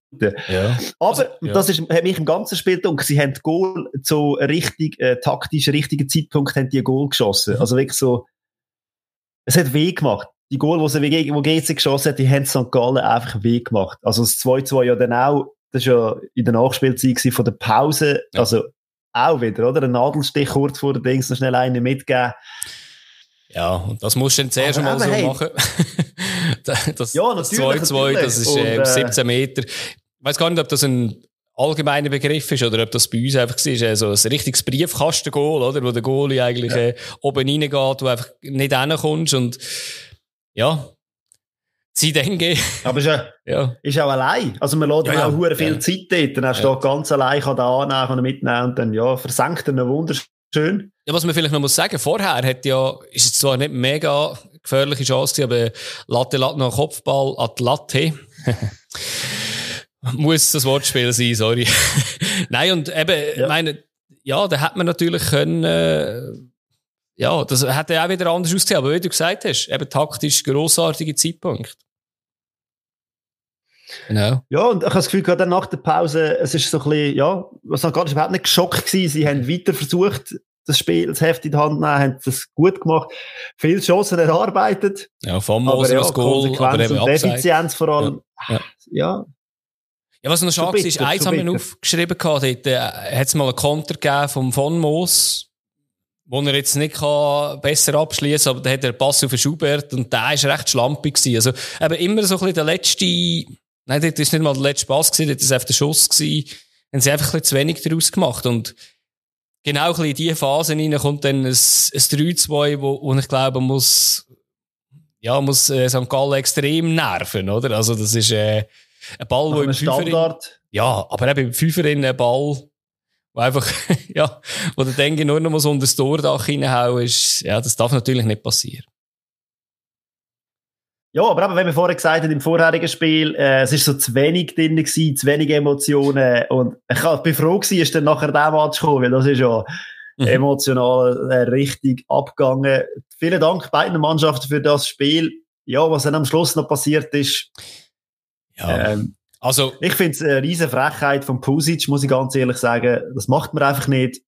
Ja. Aber, also, ja. das ist, hat mich im ganzen Spiel gedacht, sie haben Goal zu richtig, äh, taktisch richtigen Zeitpunkt haben die Goal geschossen. Mhm. Also wirklich so, es hat weh gemacht. Die Goal, die sie, wo GC geschossen hat, die haben St. Gallen einfach weh gemacht. Also das 2-2 ja dann auch das war ja in der Nachspielzeit von der Pause. Ja. Also auch wieder, oder? Ein Nadelstich kurz vor der Dings noch schnell einen mitgeben. Ja, und das musst du dann zuerst mal so hey. machen. das, ja, natürlich. Das 2-2, das ist äh, 17 Meter. Ich weiß gar nicht, ob das ein allgemeiner Begriff ist oder ob das bei uns einfach war, also ein richtiges Briefkasten-Goal, oder? Wo der Goalie eigentlich ja. äh, oben reingeht, wo einfach nicht hinkommst und ja, Sie denke. Aber ist, ja, ja. ist auch allein. Also man lädt ja, auch ja. viel ja. Zeit dort. Dann hast du ja. ganz allein, kann da annehmen, kann mitnehmen und dann, ja, versenkt er wunderschön. Ja, was man vielleicht noch muss sagen, vorher hat ja, ist es zwar nicht mega gefährliche Chance aber Latte, Latte noch Kopfball die Latte. muss das Wortspiel sein, sorry. Nein, und eben, ja. meine, ja, da hat man natürlich können, äh, ja, das hätte ja auch wieder anders ausgesehen, aber wie du gesagt hast, eben taktisch grossartige Zeitpunkt. Genau. Ja, und ich habe das Gefühl, gerade nach der Pause, es ist so ein bisschen, ja, was noch gar nicht, überhaupt nicht geschockt gewesen. Sie haben weiter versucht, das Spiel, das Heft in die Hand zu nehmen, haben das gut gemacht. Viele Chancen erarbeitet. Ja, vom Moser ja, das Goal, aber eben und Effizienz vor allem. Ja. ja. ja. Ja, was noch schade ist, eins haben wir aufgeschrieben gehabt, dort äh, hat es mal einen Konter gegeben vom Von Moos, wo er jetzt nicht kann besser abschließen aber da hat er Pass auf den Schubert und der ist recht schlampig gewesen. Also, eben immer so ein bisschen der letzte, nein, das ist nicht mal der letzte Pass gewesen, das ist einfach der Schuss gewesen. Haben sie einfach ein bisschen zu wenig daraus gemacht und genau ein bisschen in diese Phase rein kommt dann ein, ein 3-2, wo, wo ich glaube, muss, ja, muss äh, St. Gallen extrem nerven, oder? Also, das ist, äh, ein Ball, wo im Standard. Ja, aber eben im Fünferin ein Ball, wo einfach, ja, wo der Denke nur noch mal so unter das Tordach reinhauen ist, ja, das darf natürlich nicht passieren. Ja, aber eben, wenn wir vorher gesagt haben, im vorherigen Spiel, äh, es ist so zu wenig drin gewesen, zu wenig Emotionen und ich bin froh gewesen, ist dann nachher der Match gekommen, weil das ist ja mhm. emotional äh, richtig abgegangen. Vielen Dank beiden Mannschaften für das Spiel. Ja, was dann am Schluss noch passiert ist, ja. Ähm, also, ich finde es eine riesige Frechheit von Pusic, muss ich ganz ehrlich sagen. Das macht man einfach nicht.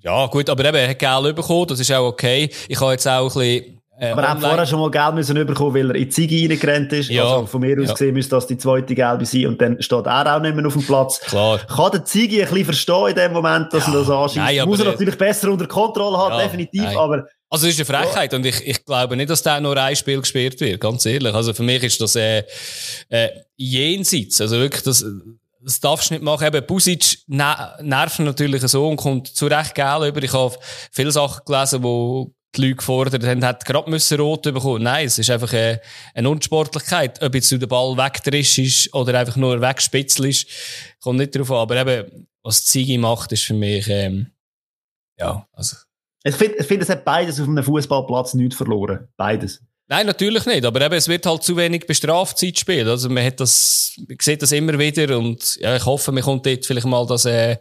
Ja, gut, aber eben, er hat Geld bekommen, das ist auch okay. Ich habe jetzt auch ein bisschen, äh, aber er hat vorher schon mal Geld müssen bekommen, weil er in die Ziege reingerannt ist. Ja. Also von mir aus ja. gesehen müsste das die zweite Gelbe sein und dann steht er auch nicht mehr auf dem Platz. Klar. Kann der Ziege ein bisschen verstehen in dem Moment, dass ja. er das anschießt. Muss er natürlich besser unter Kontrolle haben, ja, definitiv, nein. aber also es ist eine Frechheit und ich, ich glaube nicht, dass da nur ein Spiel gespielt wird, ganz ehrlich. Also für mich ist das äh, äh, jenseits. Also wirklich, das, das darfst du nicht machen. Eben, Busic ne nervt natürlich so und kommt zu Recht geil über. Ich habe viele Sachen gelesen, wo die Leute gefordert haben, hat gerade müssen rot bekommen. Nein, es ist einfach eine, eine Unsportlichkeit. Ob jetzt den Ball wegdrischst ist oder einfach nur wegspitzelst, kommt nicht drauf an. Aber eben, was Zigi macht, ist für mich, ähm, ja, also, ich finde, ich find, es hat beides auf einem Fußballplatz nicht verloren. Beides. Nein, natürlich nicht. Aber eben, es wird halt zu wenig Bestrafzeit spielen. Also, man hat das, man sieht das immer wieder und, ja, ich hoffe, man kommt dort vielleicht mal das, äh,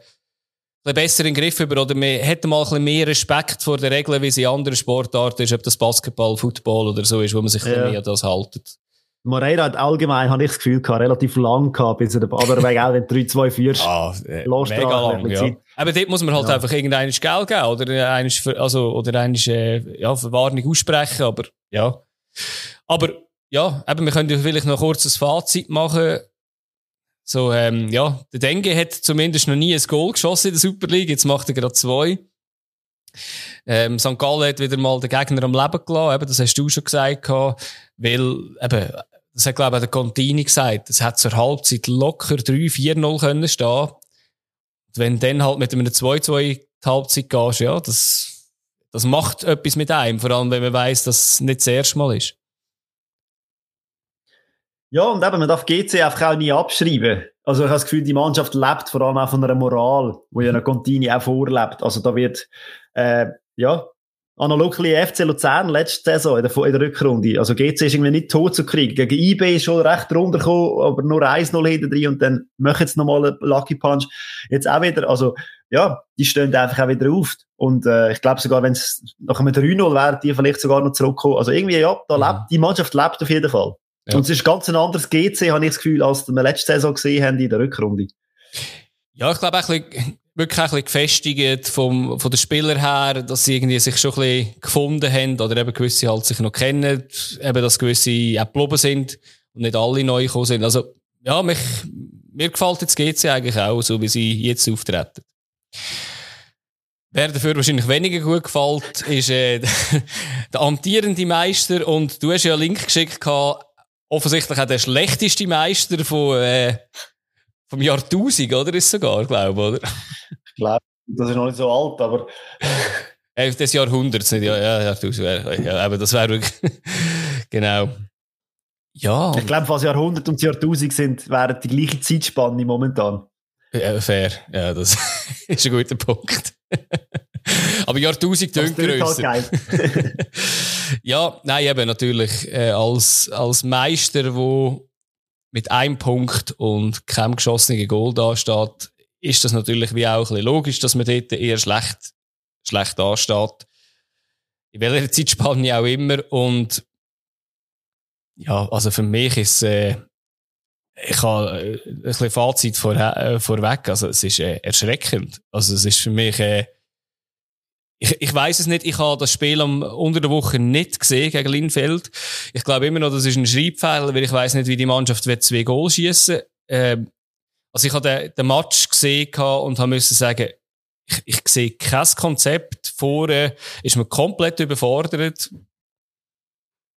ein besser in den Griff über oder man hätte mal ein bisschen mehr Respekt vor den Regeln, wie sie in anderen Sportarten ist, ob das Basketball, Football oder so ist, wo man sich ja. mehr an das haltet. Moreira hat allgemein, habe ich das Gefühl gehabt, relativ lang gehabt, bis er, aber wegen auch, wenn du 3-2 führst, ah, äh, mega lang, ja. Aber dort muss man halt ja. einfach irgendein Geld geben, oder eines, also, oder eines, äh, ja, Verwarnung aussprechen, aber, ja. Aber, ja, eben, wir können ja vielleicht noch kurz ein Fazit machen. So, ähm, ja, der Dengue hat zumindest noch nie ein Goal geschossen in der Super League, jetzt macht er gerade zwei. Ähm, St. Gallen hat wieder mal den Gegner am Leben gelassen, eben, das hast du schon gesagt, weil, eben, das hat, glaube ich, der Contini gesagt, es hat zur Halbzeit locker 3-4-0 können stehen. Und wenn dann halt mit einem 2-2 die Halbzeit gehst, ja, das, das macht etwas mit einem, vor allem wenn man weiss, dass es nicht das erste Mal ist. Ja, und eben, man darf GC einfach auch nie abschreiben. Also ich habe das Gefühl, die Mannschaft lebt vor allem auch von einer Moral, wo ja Contini auch vorlebt. Also da wird, äh, ja, analog FC Luzern letzte Saison in der, in der Rückrunde. Also GC ist irgendwie nicht tot zu kriegen. Gegen IB ist schon recht runtergekommen, aber nur 1-0 hinten drin und dann machen sie nochmal einen Lucky Punch. Jetzt auch wieder, also ja, die stehen einfach auch wieder auf. Und äh, ich glaube sogar, wenn es nach einem 3-0 wäre, die vielleicht sogar noch zurückkommen. Also irgendwie, ja, da mhm. lebt, die Mannschaft lebt auf jeden Fall. Ja. Und es ist ganz ein anderes GC, habe ich das Gefühl, als wir letzte Saison gesehen haben in der Rückrunde. Ja, ich glaube auch ein bisschen, wirklich ein bisschen gefestigt vom, von den Spielern her, dass sie irgendwie sich schon ein bisschen gefunden haben oder eben gewisse halt sich noch kennen, eben, dass gewisse auch geblieben sind und nicht alle neu gekommen sind. Also, ja, mich, mir gefällt jetzt GC eigentlich auch, so wie sie jetzt auftreten. Wer dafür wahrscheinlich weniger gut gefällt, ist äh, der amtierende Meister und du hast ja einen Link geschickt gehabt, offensichtlich auch der schlechteste Meister von, äh, vom Jahrtausend, oder? Ist sogar, glaube ich, oder? Ich glaube, das ist noch nicht so alt, aber. äh, des Jahrhunderts, nicht? Ja, ja, Jahrtausend. Ja, aber das wäre wirklich. genau. Ja. Ich glaube, was Jahrhundert und Jahrtausend sind, wären die gleiche Zeitspanne momentan. Ja, fair. Ja, das ist ein guter Punkt. Aber Jahrtausend tönt grösser. Halt ja, nein, eben natürlich äh, als, als Meister, wo mit einem Punkt und keinem geschossenen Goal da steht, ist das natürlich wie auch ein bisschen logisch, dass man dort eher schlecht, schlecht dasteht. In welcher Zeitspanne auch immer. Und ja, also für mich ist äh, ich habe äh, ein bisschen Fazit vor, äh, vorweg. Also es ist äh, erschreckend. Also es ist für mich äh, ich, ich weiß es nicht, ich habe das Spiel am, unter der Woche nicht gesehen gegen Linfeld. Ich glaube immer noch, das ist ein Schreibfehler, weil ich weiß nicht, wie die Mannschaft wird zwei Goal schießen. Ähm, also ich habe den, den Match gesehen und habe müssen sagen, ich, ich sehe kein Konzept. Vorne ist man komplett überfordert.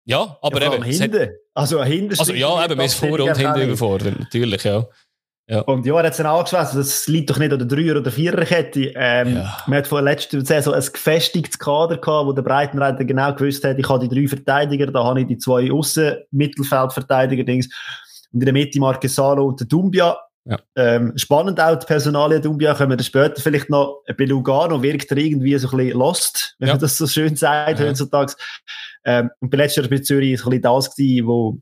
Ja, aber ja, eben. Hinten. Also hinten. Also ja, eben, man ist vor und hinten überfordert, natürlich, ja. Ja. Und ja, er hat es dann angeschwätzt, das liegt doch nicht an der Dreier- oder Viererkette. Ähm, ja. Man hat vor der letzten Saison ein gefestigtes Kader gehabt, wo der Breitenreiter genau gewusst hat, ich habe die drei Verteidiger, da habe ich die zwei Aussen-Mittelfeldverteidiger-Dings. Und in der Mitte Marquesano und der Dumbia. Ja. Ähm, spannend auch die Personalie Dumbia, können wir dann später vielleicht noch, bei Lugano wirkt er irgendwie so ein bisschen lost, wenn ja. man das so schön sagt ja. heutzutage. Ähm, und bei letzter bei Zürich ist ein bisschen das gewesen, wo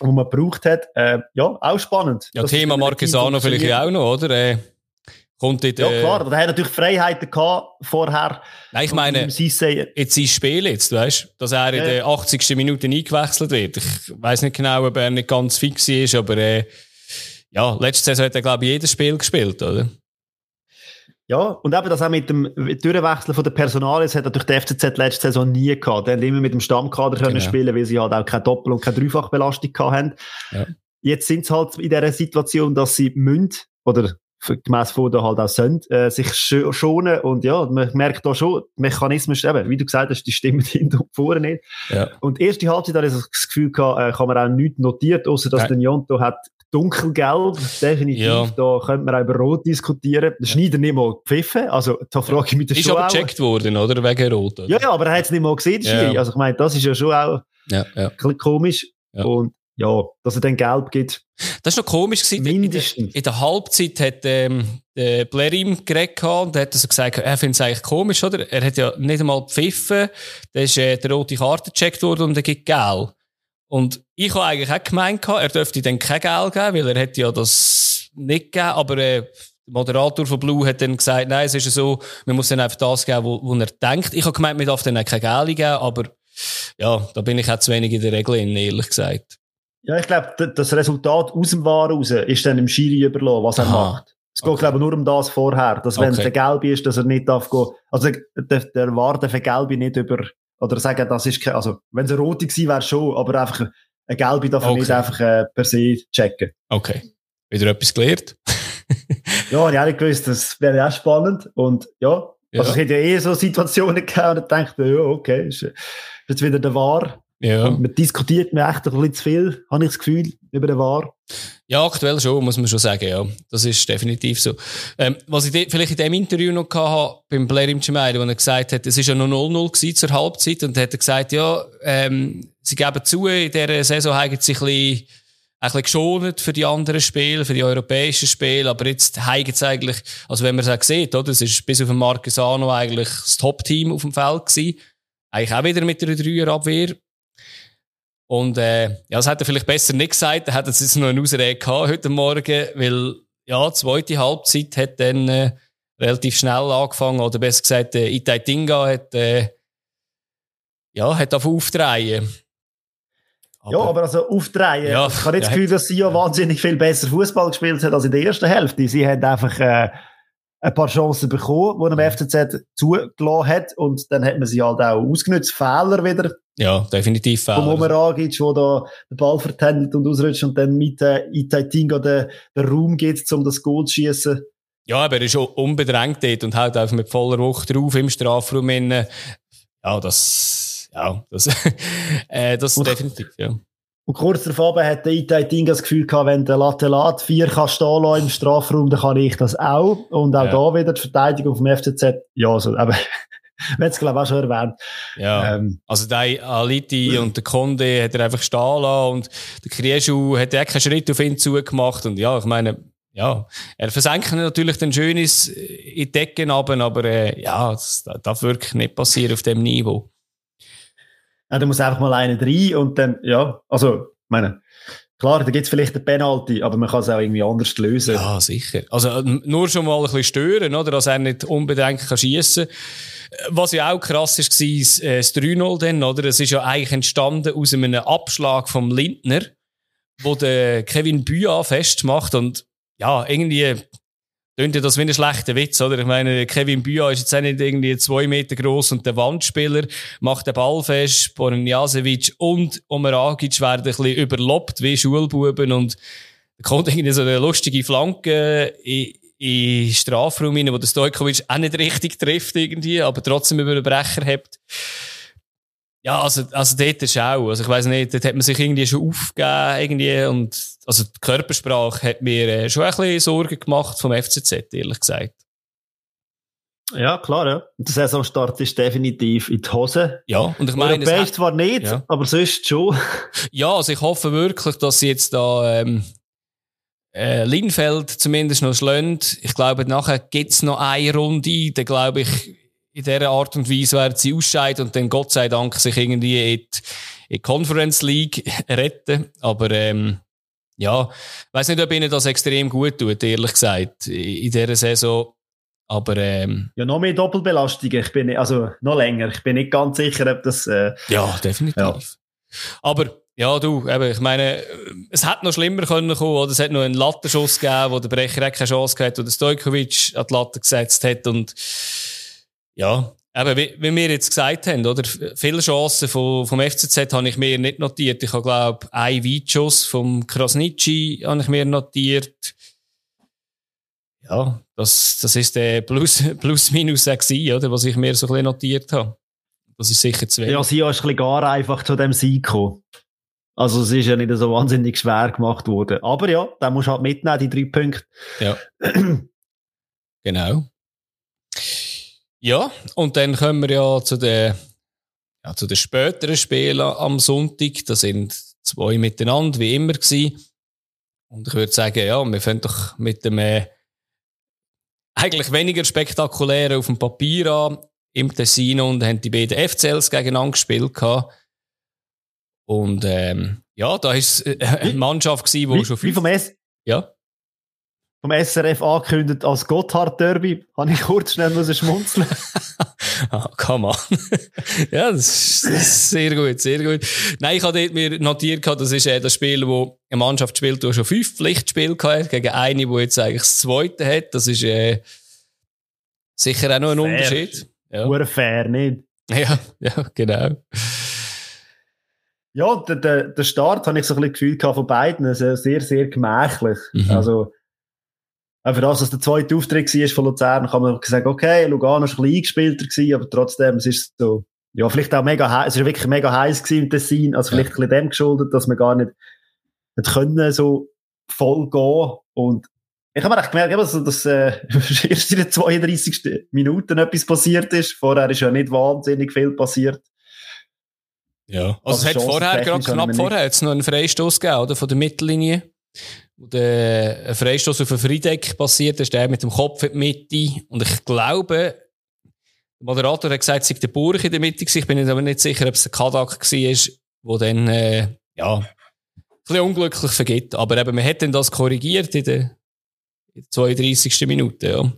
wo man gebraucht hat. Äh, ja, auch spannend. Ja, Thema Marquesano vielleicht auch noch, oder? Äh, kommt dort, äh, ja, klar. Da hat natürlich Freiheiten gehabt vorher. Nein, ich meine, jetzt sein Spiel jetzt, weißt dass er in der 80. Minute eingewechselt wird. Ich weiss nicht genau, ob er nicht ganz fix ist, aber äh, ja, letzte Saison hat er, glaube ich, jedes Spiel gespielt, oder? Ja, und eben das auch mit dem Durchwechseln von der Personal, das hat natürlich die FCZ letzte Saison nie gehabt. Die haben immer mit dem Stammkader genau. können spielen, weil sie halt auch keine Doppel- und keine Dreifachbelastung hatten. Ja. Jetzt sind sie halt in dieser Situation, dass sie müssen, oder gemäss Foto halt auch sind, äh, sich schonen und ja, man merkt da schon, Mechanismen, eben, wie du gesagt hast, die stimmen hinten und vorne nicht. Ja. Und erste Halbzeit habe ich das Gefühl gehabt, äh, kann man auch nichts notiert, außer dass Nein. der Jonto hat dunkelgelb, definitiv. Ja. Da könnte man auch über Rot diskutieren. Der Schneider nicht mal gepfiffen. Also, da frage ich mich das ist schon. Ist aber gecheckt worden, oder? Wegen Rot. Oder? Ja, ja, aber er hat es nicht mal gesehen, ja. Also, ich meine, das ist ja schon auch ja, ja. ein bisschen komisch. Ja. Und ja, dass er dann gelb gibt. Das war noch komisch. Gewesen. Mindestens. In der, in der Halbzeit hat ähm, der Blerim geredet und hat also gesagt, er findet es eigentlich komisch, oder? Er hat ja nicht einmal gepfiffen, da ist äh, der rote Karte gecheckt worden und er gibt gelb. Und ich habe eigentlich auch gemeint, er dürfte dann kein Geld geben, weil er hätte ja das nicht gegeben, aber äh, der Moderator von Blue hat dann gesagt, nein, es ist ja so, man muss dann einfach das geben, wo, wo er denkt. Ich habe gemeint, man darf dann auch kein Geld geben, aber ja, da bin ich auch zu wenig in der Regel in, ehrlich gesagt. Ja, ich glaube, das Resultat aus dem War raus ist dann im Schiri überlassen, was er Aha. macht. Es okay. geht, glaube ich, nur um das vorher, dass wenn okay. der Gelbe ist, dass er nicht darf gehen, also der, der War darf Gelbe nicht über oder sagen, das ist kein, also, wenn es eine rote gewesen wäre, schon, aber einfach eine gelbe darf man okay. nicht einfach äh, per se checken. Okay. Wieder etwas gelernt? ja, ich habe nicht gewusst, das wäre auch spannend. Und ja, ja. also ich hätte ja eh so Situationen gehabt und dachte, ja, okay, ist, ist jetzt wieder der Wahr. Ja. Und man diskutiert mir echt ein bisschen zu viel, habe ich das Gefühl, über den War. Ja, aktuell schon, muss man schon sagen, ja. Das ist definitiv so. Ähm, was ich vielleicht in dem Interview noch hatte, beim Blair im Gemeinde, wo er gesagt hat, es ist ja noch 0-0 zur Halbzeit, und hat er gesagt, ja, ähm, sie geben zu, in dieser Saison haben sie ein bisschen, ein bisschen geschont für die anderen Spiele, für die europäischen Spiele, aber jetzt haben sie eigentlich, also wenn man es auch sieht, oder, es ist bis auf den Marquesano eigentlich das Top-Team auf dem Feld gewesen. Eigentlich auch wieder mit einer Dreierabwehr. Und äh, ja, das hat er vielleicht besser nicht gesagt. Er hat jetzt noch eine Ausrede gehabt heute Morgen, weil ja, die zweite Halbzeit hat dann äh, relativ schnell angefangen. Oder besser gesagt, äh, Itai Tinga hat, äh, ja, hat auf aufdrehen. Aber, ja, aber also aufdrehen. Ja, ich habe nicht das Gefühl, dass sie ja wahnsinnig viel besser Fußball gespielt hat als in der ersten Hälfte. Sie hat einfach äh, ein paar Chancen bekommen, die dem FCZ zugelassen hat. Und dann hat man sie halt auch ausgenutzt. Fehler wieder ja, definitiv Fehler. Vom Omeragic, wo da den Ball vertändelt und ausrutscht und dann mit äh, Itaitinga den, den Raum geht, um das Goal zu schießen. Ja, aber er ist unbedrängt dort und haut einfach mit voller Wucht drauf im Strafraum. In, ja, das, ja, das, äh, das definitiv, ja. Und kurz darauf hat der Itaitinga das Gefühl gehabt, wenn der Latelat vier kann stehen lassen im Strafraum, dann kann ich das auch. Und auch ja. da wieder die Verteidigung vom FCZ, ja, so, aber Wir haben es, glaube ich, auch schon erwähnt. Ja. Ähm, also der Aliti und der Conde hat er einfach stehen lassen und der Krieschu hat auch keinen Schritt auf ihn zugemacht und ja, ich meine, ja, er versenkt natürlich den Schönes in die Decken runter, aber äh, ja, das darf wirklich nicht passieren auf dem Niveau. Ja, da muss einfach mal einer rein und dann, ja, also, meine, klar, da gibt es vielleicht eine Penalty, aber man kann es auch irgendwie anders lösen. Ja, sicher. Also nur schon mal ein bisschen stören, oder, dass er nicht unbedingt kann schiessen was ja auch krass ist, war äh, das 3-0 dann, oder? Es ist ja eigentlich entstanden aus einem Abschlag vom Lindner, wo der Kevin Büa festmacht und ja, irgendwie Tönt ja das wie ein schlechter Witz, oder? Ich meine, Kevin Büa ist jetzt auch nicht irgendwie zwei Meter groß und der Wandspieler macht den Ball fest, Bornjasevic und Omeragic werden ein bisschen überloppt wie Schulbuben und da kommt irgendwie so eine lustige Flanke in, in Strafraum rein, wo der Stojkovic auch nicht richtig trifft irgendwie, aber trotzdem über den Brecher hebt. Ja, also, also dort ist auch. Also ich weiß nicht, dort hat man sich irgendwie schon aufgegeben irgendwie und also die Körpersprache hat mir äh, schon ein bisschen Sorgen gemacht vom FCZ, ehrlich gesagt. Ja, klar, ja. Der Saisonstart ist definitiv in die Hose. Ja, und ich meine... Europäisch hat... zwar nicht, ja. aber sonst schon. Ja, also ich hoffe wirklich, dass sie jetzt da ähm, äh, Linfeld zumindest noch schlönt. Ich glaube, nachher gibt's noch eine Runde, dann glaube ich in dieser Art und Weise werden sie ausscheiden und dann Gott sei Dank sich irgendwie in die, in die Conference League retten. Aber ähm, ja, weiß nicht, ob ihnen das extrem gut tut, ehrlich gesagt, in dieser Saison. Aber ähm, ja, noch mehr Doppelbelastung. Ich bin also noch länger. Ich bin nicht ganz sicher, ob das. Äh, ja, definitiv. Ja. Aber ja, du, eben, ich meine, es hätte noch schlimmer können kommen, oder es hat noch einen Lattenschuss gegeben, wo der Brecher keine Chance gehabt, wo der Stojkovic an die Latte gesetzt hat und ja, eben, wie, wie wir jetzt gesagt haben, oder? Viele Chancen vom, vom FCZ habe ich mir nicht notiert. Ich habe, glaube ein Weitschuss vom Krasnitschi habe ich mir notiert. Ja, das, das ist der Plus, Plus Minus gewesen, oder? Was ich mir so ein bisschen notiert habe. Das ist sicher zu wenig. Ja, sie ist ein bisschen gar einfach zu dem Sieg gekommen. Also, es ist ja nicht so wahnsinnig schwer gemacht worden. Aber ja, da musst du halt mitnehmen, die drei Punkte. Ja. genau. Ja, und dann kommen wir ja zu den, ja, zu den späteren Spielen am Sonntag. Da sind zwei miteinander, wie immer gewesen. Und ich würde sagen, ja, wir fangen doch mit dem, äh, eigentlich weniger spektakulären auf dem Papier an, im Tessin und haben die beiden FCLs gegeneinander gespielt gehabt. Und, ähm, ja, da ist äh, eine Mannschaft gewesen, die schon viel... Wie vom S? Ja vom SRF angekündigt als Gotthard-Derby. Habe ich kurz schnell müssen schmunzeln. ah, come on. ja, das ist, sehr gut, sehr gut. Nein, ich habe mir notiert, das ist äh, das Spiel, wo eine Mannschaft spielt, die schon fünf Pflichtspiele hat, gegen eine, die jetzt eigentlich das zweite hat. Das ist äh, sicher auch noch ein fair. Unterschied. Ja. fair, nicht? Ja, ja, genau. Ja, der, der, der Start habe ich so ein bisschen Gefühl von beiden, sehr, sehr gemächlich. Mhm. Also, für das, was der zweite Auftritt war von Luzern, kann man sagen, okay, Lugano ist ein bisschen eingespielter gewesen, aber trotzdem, es ist so, ja, vielleicht auch mega heiß, es ist wirklich mega heiß im Tessin, also vielleicht ein bisschen dem geschuldet, dass man gar nicht, nicht können, so voll gehen und ich habe mir echt gemerkt, dass, dass äh, erst in den 32. Minuten etwas passiert ist. Vorher ist ja nicht wahnsinnig viel passiert. Ja, also, also es hat vorher, gerade knapp vorher, jetzt noch einen Freistoß gegeben, oder, von der Mittellinie der ein Freistoß auf ein Friedeck passiert ist, der mit dem Kopf in die Mitte. Und ich glaube, der Moderator hat gesagt, es sei der Burg in der Mitte gewesen. Ich bin aber nicht sicher, ob es der Kadak war, wo dann, äh, ja, ein bisschen unglücklich vergeht. Aber eben, man hat dann das korrigiert in der, 32. Minute, ja.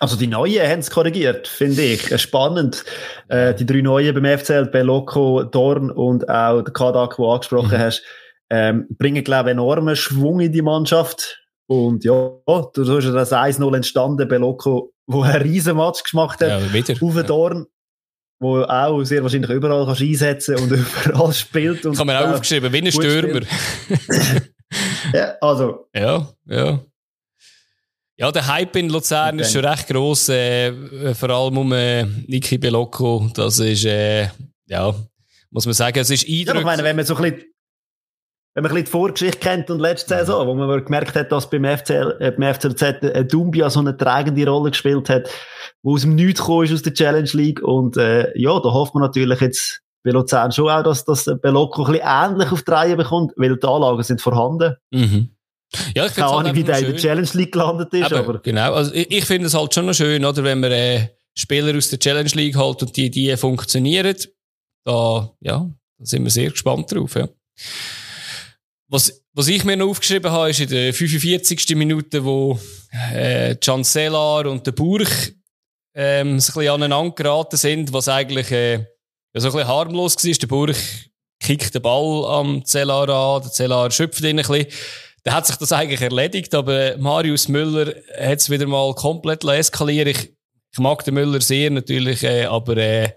Also die Neuen haben es korrigiert, finde ich. Spannend. Äh, die drei Neuen beim FCL, Belocco, Dorn und auch der Kadak, den du angesprochen mhm. hast, ähm, bringen, glaube ich, enormen Schwung in die Mannschaft. Und ja, so ist das 1-0 entstanden bei Loco, wo ein riesen Match gemacht hat. Ja, wieder. Auf den Dorn. Wo auch sehr wahrscheinlich überall kannst einsetzen und überall spielt. Und Kann man auch aufgeschrieben, wie ein Stürmer. ja, also. Ja, ja. Ja, der Hype in Luzern ist schon recht gross, äh, vor allem um äh, Niki Belocco. Das ist, äh, ja, muss man sagen, es ist eindrücklich. Ja, ich meine, wenn man so ein bisschen wenn man ein bisschen die Vorgeschichte kennt und letzte Saison, wo man gemerkt hat, dass beim, FCL, äh, beim FCZ äh, Dumbia so eine tragende Rolle gespielt hat, wo aus dem Nichts gekommen ist aus der Challenge League. Und äh, ja, da hofft man natürlich jetzt bei Luzern schon auch, dass das Belocco ein bisschen ähnlich auf die Reihe bekommt, weil die Anlagen sind vorhanden. Mhm. Ja, ich Keine Ahnung, halt wie der in der Challenge League gelandet ist. Aber, aber. Genau, also ich, ich finde es halt schon noch schön, oder, wenn man äh, Spieler aus der Challenge League halt und die, die funktionieren. Da, ja, da sind wir sehr gespannt drauf. Ja. Was, was ich mir noch aufgeschrieben habe, ist in der 45. Minute, wo äh, Chancelar und der Burg ähm, so ein bisschen aneinander geraten sind, was eigentlich äh, so ein bisschen harmlos war. Der Burg kickt den Ball am Zellar an, der Zellar schöpft ihn ein bisschen. Dann hat sich das eigentlich erledigt, aber Marius Müller hat es wieder mal komplett eskaliert. Ich, ich mag den Müller sehr natürlich, äh, aber äh,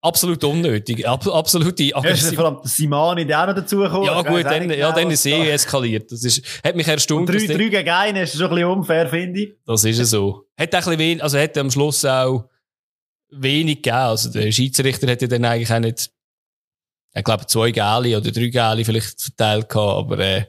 Absolut unnötig. Ab, absolute Aggression. Ja, vor allem Simani, der auch noch dazugekommen. Ja, gut, dann, ja, dann ist eh eskaliert. Das ist, hat mich erstaunt. drei, drei gegen einen ist schon ein bisschen unfair, finde ich. Das ist so. Hat ein bisschen wenig, also hat am Schluss auch wenig gegeben. Also der Schiedsrichter hätte dann eigentlich auch nicht, ich glaube, zwei Gäli oder drei Gäli vielleicht verteilt gehabt, aber, äh,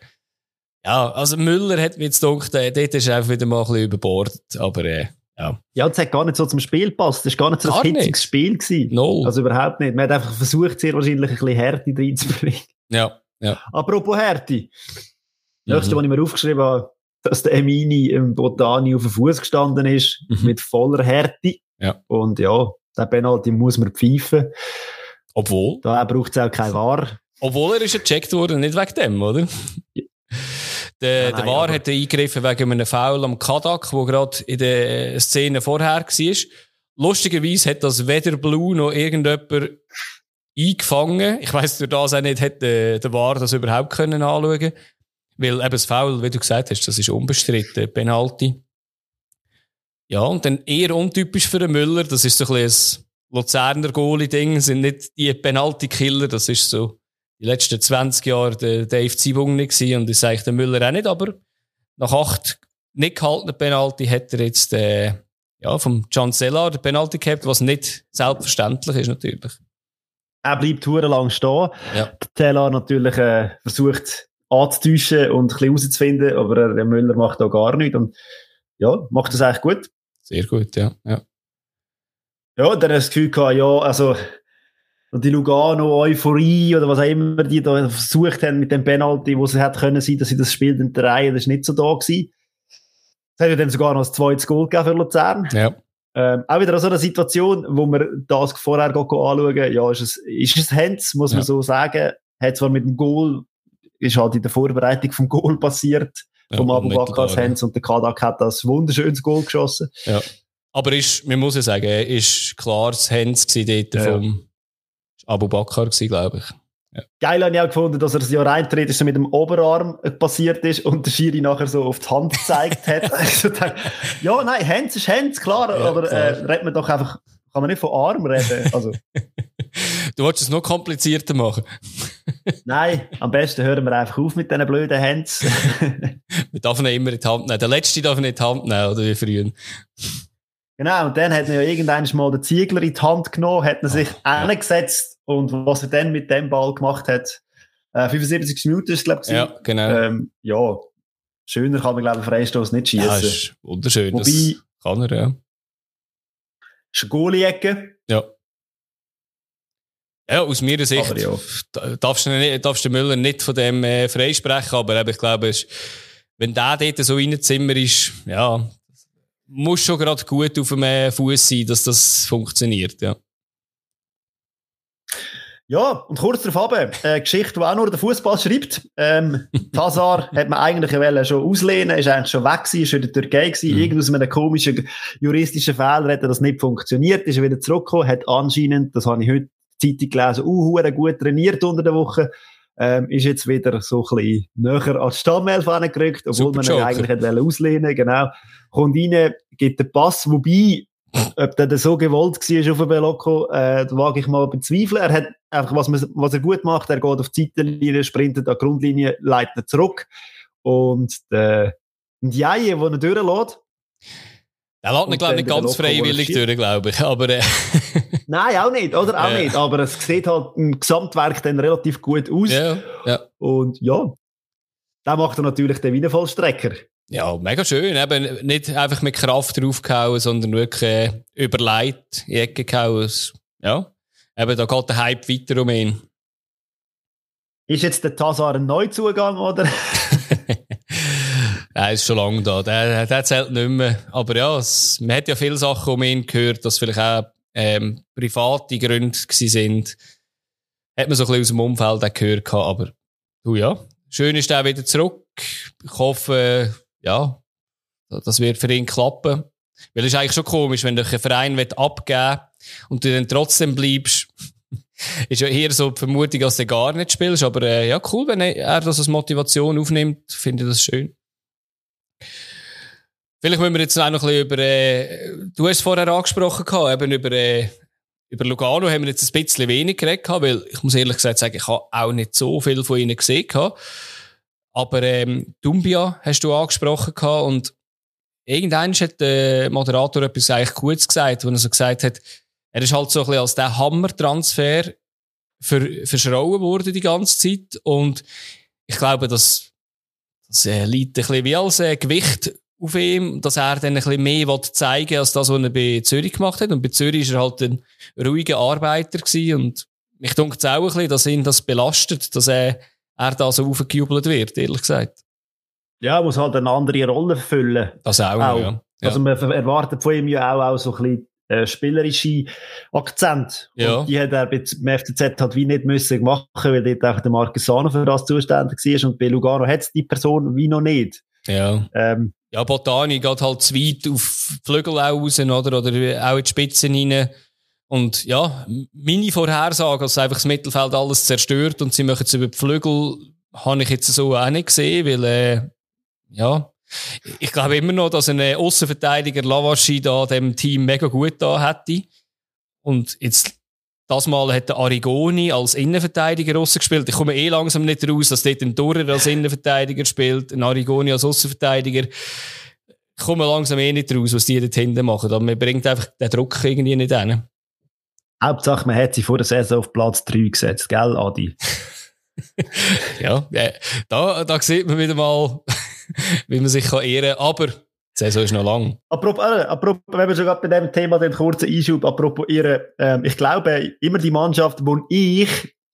ja, also Müller hat mir jetzt gedacht, äh, dort ist er einfach wieder mal ein bisschen überbordet, aber, äh, ja. Ja, das hat gar nicht so zum Spiel gepasst. Das war gar nicht so gar ein hitziges Spiel. Gewesen. Null. Also überhaupt nicht. Man hat einfach versucht, sehr wahrscheinlich ein bisschen Härte reinzubringen. Ja, ja. Apropos Härte. Das nächste, mhm. was ich mir aufgeschrieben habe, dass der Emini im Botani auf dem Fuß gestanden ist, mhm. mit voller Härte. Ja. Und ja, der Penalty muss man pfeifen. Obwohl? Da braucht es auch kein War. Obwohl er ist gecheckt worden, nicht wegen dem, oder? Der, der War hat eingegriffen wegen einem Foul am Kadak, wo gerade in der Szene vorher war. Lustigerweise hat das weder Blue noch irgendjemand eingefangen. Ich weiss durch das auch nicht, hätte der War das überhaupt können anschauen Weil eben das Foul, wie du gesagt hast, das ist unbestritten, Penalty. Ja, und dann eher untypisch für den Müller, das ist so ein bisschen ein Luzerner Goalie-Ding, sind nicht die Penalty-Killer, das ist so die letzten 20 Jahre der Dave Zibung nicht gewesen und das sage ich der Müller auch nicht, aber nach acht nicht gehaltenen Penalty hat er jetzt äh, ja, vom Chancellor den Penalty gehabt, was nicht selbstverständlich ist natürlich. Er bleibt lang stehen. Ja. Teller natürlich äh, versucht anzutäuschen und ein bisschen herauszufinden, aber der Müller macht da gar nichts und ja, macht das eigentlich gut. Sehr gut, ja. Ja, ja dann das Gefühl gehabt, ja, also und die Lugano-Euphorie oder was auch immer die da versucht haben mit dem Penalty, wo es hätte können sein, dass sie das Spiel dann drehen, das ist nicht so da gewesen. Es hat ja dann sogar noch ein zweites Goal gegeben für Luzern. Ja. Ähm, auch wieder so eine Situation, wo wir das vorher anschauen, ja, ist es, ist es Hens, muss man ja. so sagen. Hat zwar mit dem Goal, ist halt in der Vorbereitung vom Goal passiert, ja, vom Abu Bakars Hens und der Kadak hat das wunderschönes Goal geschossen. Ja. Aber ist, man muss ja sagen, ist klar das Hens dort ja. vom, Abu Bakr glaube ich. Ja. Geil habe ich auch gefunden, dass er das ja reintritt, so mit dem Oberarm passiert ist und der Schiri nachher so auf die Hand gezeigt hat. also dachte, ja, nein, Hands ist Hands, klar, ja, aber klar. Äh, redet man doch einfach, kann man nicht von Arm reden. Also. du wolltest es noch komplizierter machen. nein, am besten hören wir einfach auf mit diesen blöden Hands. wir dürfen ihn immer in die Hand nehmen. Der Letzte darf ihn in die Hand nehmen, oder wie früher. Genau, und dann hat er ja irgendwann mal den Ziegler in die Hand genommen, hat er sich ja. angesetzt und was er dann mit dem Ball gemacht hat, äh, 75 Minuten ist es, glaube ich. Ja, genau. Ähm, ja, schöner kann man, glaube ich, Freistoß nicht schießen. Ja, ist wunderschön. Wobei, kann er, ja. Ist eine Goalie-Ecke. Ja. Ja, aus meiner Sicht ja. darfst, du nicht, darfst du Müller nicht von dem äh, freisprechen, aber ich glaube, wenn der dort so reinzimmer ist, ja, muss schon gerade gut auf dem äh, Fuß sein, dass das funktioniert, ja. Ja, und kurz darauf ab, eine Geschichte, die auch nur der Fußball schreibt. Ähm, hat man eigentlich schon auslehnen, ist eigentlich schon weg gewesen, ist in der Türkei gewesen. Mhm. Irgend aus einem komischen juristischen Fehler hat das nicht funktioniert, ist er wieder zurückgekommen, hat anscheinend, das habe ich heute Zeitung gelesen, uh, gut trainiert unter der Woche, ähm, ist jetzt wieder so ein bisschen näher als Stammelf angerückt, obwohl Super man ihn eigentlich hätte auslehnen genau. Kommt rein, gibt den Pass, wobei, ob der so gewollt war auf dem Belocco, äh, wage ich mal bezweifeln. Er hat einfach, was, man, was er gut macht, er geht auf die Seitenlinie, sprintet an die Grundlinie, leitet zurück. Und der Ndiaye, der ihn durchlässt, er lässt ihn, glaube ich, nicht ganz freiwillig durch, glaube ich. Aber, äh. Nein, auch nicht, oder? Auch ja. nicht. Aber es sieht halt im Gesamtwerk dann relativ gut aus. Ja, ja. Und ja, da macht er natürlich den Wiener Vollstrecker. Ja, mega schön. Eben nicht einfach mit Kraft draufgehauen, sondern wirklich äh, überlegt in die Ecke gehauen. Ja, eben da geht der Hype weiter um ihn. Ist jetzt der Tazar ein Neuzugang, oder? er ist schon lange da. Der, der zählt nicht mehr. Aber ja, es, man hat ja viele Sachen um ihn gehört, dass vielleicht auch ähm, private Gründe sind. Hat man so ein bisschen aus dem Umfeld gehört. Aber du ja, schön ist er wieder zurück. Ich hoffe, ja, das wird für ihn klappen. Weil es ist eigentlich schon komisch, wenn du einen Verein abgeben will und du dann trotzdem bleibst. ist ja eher so die Vermutung, dass du gar nicht spielst. Aber äh, ja, cool, wenn er das als Motivation aufnimmt, finde ich das schön. Vielleicht müssen wir jetzt auch noch ein bisschen über, äh, du hast es vorher angesprochen gehabt, eben über, äh, über Lugano haben wir jetzt ein bisschen wenig geredet weil ich muss ehrlich gesagt sagen, ich habe auch nicht so viel von ihnen gesehen gehabt. Aber ähm, Dumbia hast du angesprochen gehabt und irgendwann hat der Moderator etwas eigentlich Gutes gesagt, wo er so gesagt hat, er ist halt so ein bisschen als der Hammer-Transfer ver verschrauen worden die ganze Zeit und ich glaube, dass das äh, liegt ein bisschen wie als äh, Gewicht auf ihm, dass er dann ein bisschen mehr zeigen will, als das, was er bei Zürich gemacht hat. Und bei Zürich war er halt ein ruhiger Arbeiter gewesen und mich denkt es auch ein bisschen, dass ihn das belastet, dass er er da so aufgejubelt wird, ehrlich gesagt. Ja, muss halt eine andere Rolle füllen. Das auch, auch. ja. Also man erwartet von ihm ja auch, auch so ein bisschen äh, spielerische Akzent. Ja. Und die hat er beim FCZ halt wie nicht müssen machen, weil dort auch der Marquesano für das zuständig war und bei Lugano hat es die Person wie noch nicht. Ja. Ähm, ja, Botani geht halt zu weit auf Flügel raus, oder? Oder auch in die Spitzen rein. Und ja, meine Vorhersage, dass einfach das Mittelfeld alles zerstört und sie machen es über die Flügel, habe ich jetzt so auch nicht gesehen, weil, äh, ja, ich glaube immer noch, dass ein Außenverteidiger Lavaschi da dem Team mega gut da hätte. Und jetzt, das Mal hat der Arigoni als Innenverteidiger rausgespielt. Ich komme eh langsam nicht raus, dass dort ein Durer als Innenverteidiger spielt, ein Arigoni als Außenverteidiger. Ich komme langsam eh nicht raus, was die dort hinten machen. Aber man bringt einfach den Druck irgendwie nicht hin. Hauptsache, man hat sie vor der Saison auf Platz 3 gesetzt, gell, Adi? ja, da, da sieht man wieder mal, wie man sich kann ehren kann. Aber die Saison ist noch lang. Apropos, äh, apropos wenn wir schon gerade bei dem Thema den kurzen Einschub, apropos ihre, ähm, ich glaube, immer die Mannschaft, wo ich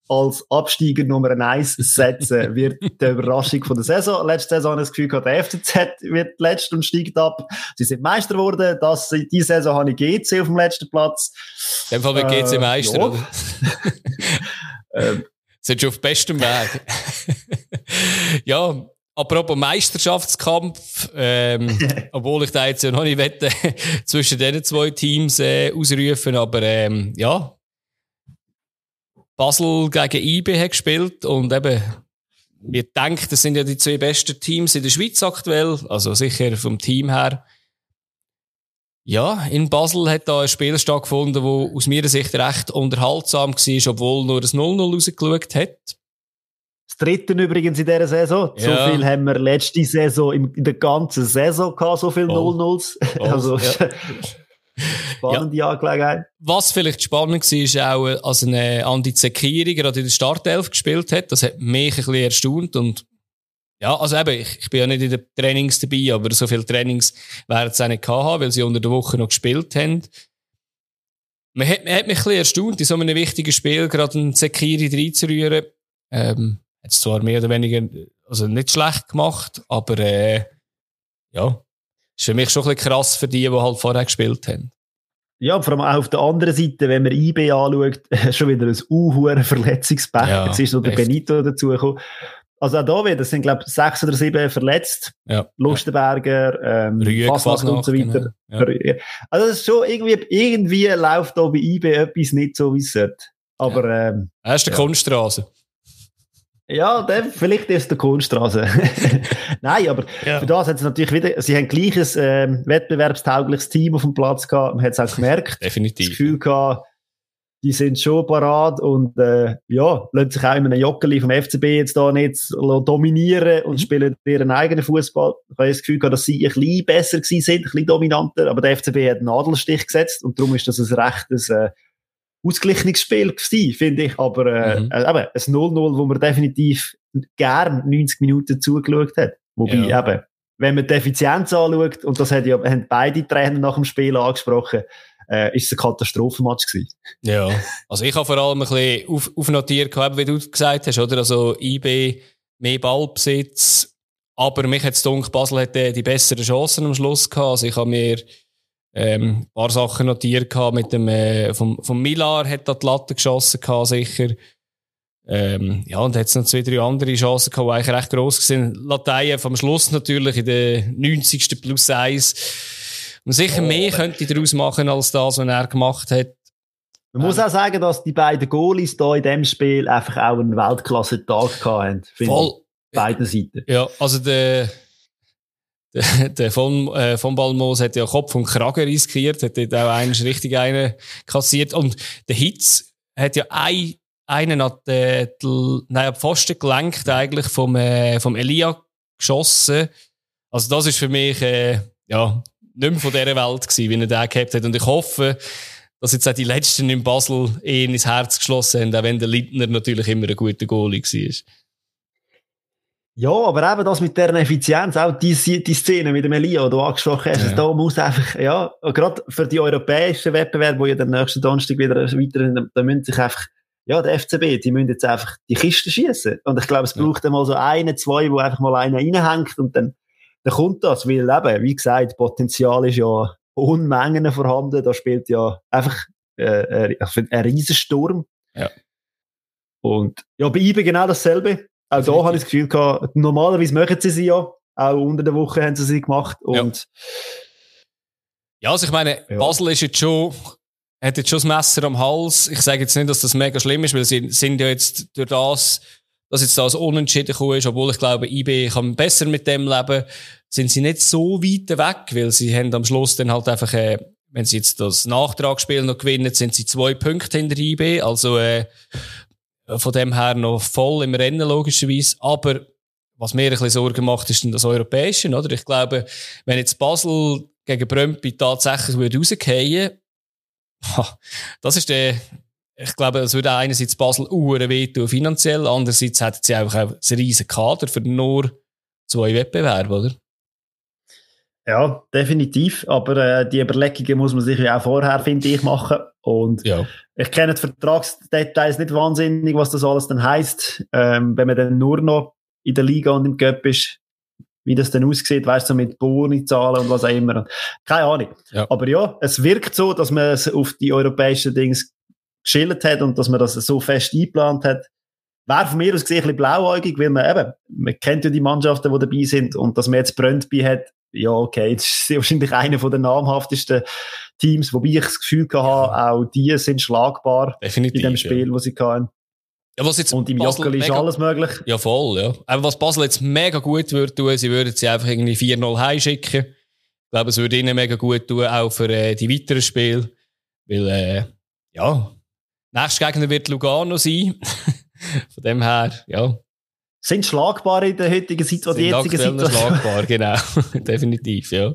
als Absteiger Nummer 1 setzen, wird die Überraschung von der Saison. Letzte Saison das Gefühl gehabt, der FCZ wird letzt und steigt ab. Sie sind Meister geworden. Das, diese Saison habe ich GC auf dem letzten Platz. In dem Fall wird GC äh, Meister, ja. oder? ähm, sind schon auf bestem Weg. ja, apropos Meisterschaftskampf, ähm, obwohl ich da jetzt ja noch nicht wette, zwischen diesen zwei Teams äh, ausrufen, aber ähm, ja, Basel gegen IB hat gespielt und eben, wir denken, das sind ja die zwei besten Teams in der Schweiz aktuell, also sicher vom Team her. Ja, in Basel hat da ein Spiel stattgefunden, wo aus meiner Sicht recht unterhaltsam war, obwohl nur das 0-0 rausgeschaut hat. Das dritte übrigens in dieser Saison. Ja. So viel haben wir letzte Saison in der ganzen Saison gehabt, so viel 0-0s. Oh. Also, ja. Spannende ja. Angelegenheit. Was vielleicht spannend war, ist auch, als eine Andi Zekiri gerade in der Startelf gespielt hat. Das hat mich ein bisschen erstaunt und ja, also eben, ich, ich bin ja nicht in den Trainings dabei, aber so viele Trainings werden sie auch nicht gehabt weil sie unter der Woche noch gespielt haben. Man hat, man hat mich ein bisschen erstaunt, in so einem wichtigen Spiel gerade einen Zekiri reinzurühren. Ähm, hat es zwar mehr oder weniger, also nicht schlecht gemacht, aber äh, ja, ist für mich schon ein bisschen krass für die, die halt vorher gespielt haben. Ja, vor allem auch auf der anderen Seite, wenn man IB anschaut, schon wieder ein uhuere Verletzungspech. Ja, Jetzt ist noch der echt. Benito dazugekommen. Also auch da wieder, es sind glaube ich sechs oder sieben verletzt. Ja. Lustenberger, ähm, Fasnacht und so weiter. Genau. Ja. Also es ist schon irgendwie, irgendwie läuft da bei IB etwas nicht so, wie es sollte. Aber, ja. ähm. Er ist der ja. Kunststraße. Ja, der, vielleicht ist der Kunststraße. Nein, aber ja. für das hat es natürlich wieder, sie haben gleiches ähm, wettbewerbstaugliches Team auf dem Platz gehabt. Man hat es auch gemerkt. Definitiv. Das Gefühl gehabt, die sind schon parat und äh, ja, lassen sich auch in einem Jockeli vom FCB jetzt da nicht dominieren und mhm. spielen ihren eigenen Fußball. Ich habe das Gefühl gehabt, dass sie ein bisschen besser gewesen sind, ein bisschen dominanter, aber der FCB hat einen Nadelstich gesetzt und darum ist das ein rechtes äh, ausgeglichenes Spiel gewesen, finde ich. Aber äh, mhm. äh, eben, ein 0-0, wo man definitiv gern 90 Minuten zugeschaut hat. Wobei ja. eben, wenn man die Effizienz anschaut, und das hat ja, haben beide Trainer nach dem Spiel angesprochen, äh, ist es ein Katastrophenmatch gewesen. Ja, also ich habe vor allem ein bisschen auf, aufnotiert, wie du gesagt hast, oder? Also IB, mehr Ballbesitz, aber mich hat es Basel hätte die besseren Chancen am Schluss gehabt. Also ich habe mir ähm, ein paar Sachen notiert gehabt mit dem, äh, vom, vom Milar hat da die Latte geschossen gehabt, sicher. Ähm, ja, und hat noch zwei, drei andere Chancen gehabt, die eigentlich recht gross waren. Latein vom Schluss natürlich in der 90. plus 1. Und sicher oh, mehr könnte daraus machen, als das, was er gemacht hat. Man muss auch sagen, dass die beiden Goalies da in dem Spiel einfach auch einen Weltklasse-Tag hatten. Voll. Beiden Seiten. Ja, also der, der, von, äh, von Balmos hat ja Kopf und Kragen riskiert, hat dort auch einen richtig einen kassiert. Und der Hitz hat ja ein, einen an den, nein, Pfosten gelenkt eigentlich vom, äh, vom Elia geschossen. Also das ist für mich, äh, ja, nicht mehr von dieser Welt gewesen, wie er den gehabt hat. Und ich hoffe, dass jetzt auch die Letzten in Basel eh ins Herz geschlossen haben, auch wenn der Lindner natürlich immer ein guter Goalie war. Ja, aber eben das mit der Effizienz, auch die, die Szene mit dem Elia, die du angesprochen hast, ja. da muss einfach, ja, gerade für die europäischen Wettbewerbe, die ja den nächsten Donnerstag wieder weiter, da müssen sich einfach, ja, der FCB, die müssen jetzt einfach die Kiste schießen. Und ich glaube, es braucht ja. einmal so eine, zwei, wo einfach mal einer reinhängt und dann, dann kommt das, weil eben, wie gesagt, Potenzial ist ja Unmengen vorhanden, da spielt ja einfach äh, äh ein Riesensturm. Ja. Und ja, bei IBE genau dasselbe. Auch da habe ich das Gefühl gehabt, normalerweise machen sie sie ja. Auch unter der Woche haben sie sie gemacht. Und ja, also ich meine, ja. Basel ist jetzt schon, hat jetzt schon das Messer am Hals. Ich sage jetzt nicht, dass das mega schlimm ist, weil sie sind ja jetzt durch das, dass jetzt das Unentschieden gekommen ist, obwohl ich glaube, IB kann besser mit dem leben, sind sie nicht so weit weg, weil sie haben am Schluss dann halt einfach, äh, wenn sie jetzt das Nachtragsspiel noch gewinnen, sind sie zwei Punkte hinter IB. Also, äh, von dem her noch voll im Rennen, logischerweise. Aber was mir ein bisschen Sorgen macht, ist das Europäische, oder? Ich glaube, wenn jetzt Basel gegen Brömpi tatsächlich würde rausgehen, das ist der, ich glaube, das würde einerseits Basel uhren wehtun finanziell, andererseits hätten sie auch einen riesen Kader für nur zwei Wettbewerbe, oder? Ja, definitiv. Aber äh, die Überlegungen muss man sich ja auch vorher, finde ich, machen. Und ja. ich kenne die Vertragsdetails nicht wahnsinnig, was das alles dann heisst. Ähm, wenn man dann nur noch in der Liga und im Cup ist, wie das dann aussieht, weißt du, mit Boni-Zahlen und was auch immer. Keine Ahnung. Ja. Aber ja, es wirkt so, dass man es auf die europäischen Dings geschildert hat und dass man das so fest eingeplant hat. Wäre von mir aus gesehen ein bisschen blauäugig, weil man eben, man kennt ja die Mannschaften, die dabei sind und dass man jetzt Brøndby hat, ja, okay, das ist wahrscheinlich einer der namhaftesten Teams, wobei ich das Gefühl hatte, auch die sind schlagbar Definitiv, in dem Spiel, ja. wo sie hatten. Ja, was jetzt und im Jockel ist alles möglich. Ja, voll, ja. Aber was Basel jetzt mega gut würde tun, sie würden sie einfach irgendwie 4-0 heimschicken. Ich glaube, es würde ihnen mega gut tun, auch für äh, die weiteren Spiele. Weil, äh, ja, nächster Gegner wird Lugano sein. Von dem her, ja, sind schlagbar in der heutigen Situation, die jetzigen Situation. schlagbar, genau. Definitiv, ja.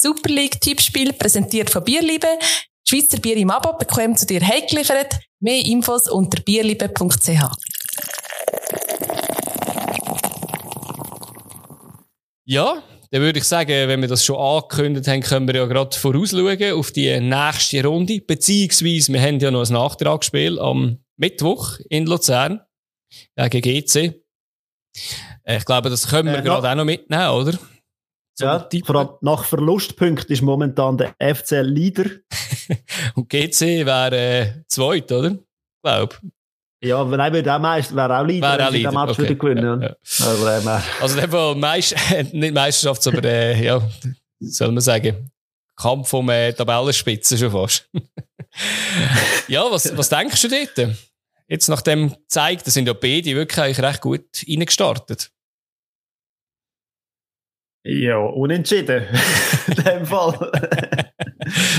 Super League Tippspiel präsentiert von Bierliebe. Schweizer Bier im Abo bekommt zu dir heimgeliefert. Mehr Infos unter bierliebe.ch. Ja, dann würde ich sagen, wenn wir das schon angekündigt haben, können wir ja gerade vorausschauen auf die nächste Runde. Beziehungsweise, wir haben ja noch ein Nachtragsspiel am Mittwoch in Luzern gegen GC. Ich glaube, das können wir äh, gerade auch noch mitnehmen, oder? Ja, vor allem nach Verlustpunkt ist momentan der FC Leader. Und GC wäre äh, zweit, oder? Glaub. Ja, wenn er auch Meister, wäre auch Leader, wäre auch Leader. Match okay. wieder gewinnen. Ja, ja. Also, äh, also in dem Meist nicht Meisterschaft, aber äh, ja, soll man sagen, Kampf um äh, Tabellenspitze schon fast. ja, was, was denkst du dort? jetzt nach dem zeigt, da sind ja beide wirklich eigentlich recht gut reingestartet. Ja, unentschieden. In dem Fall.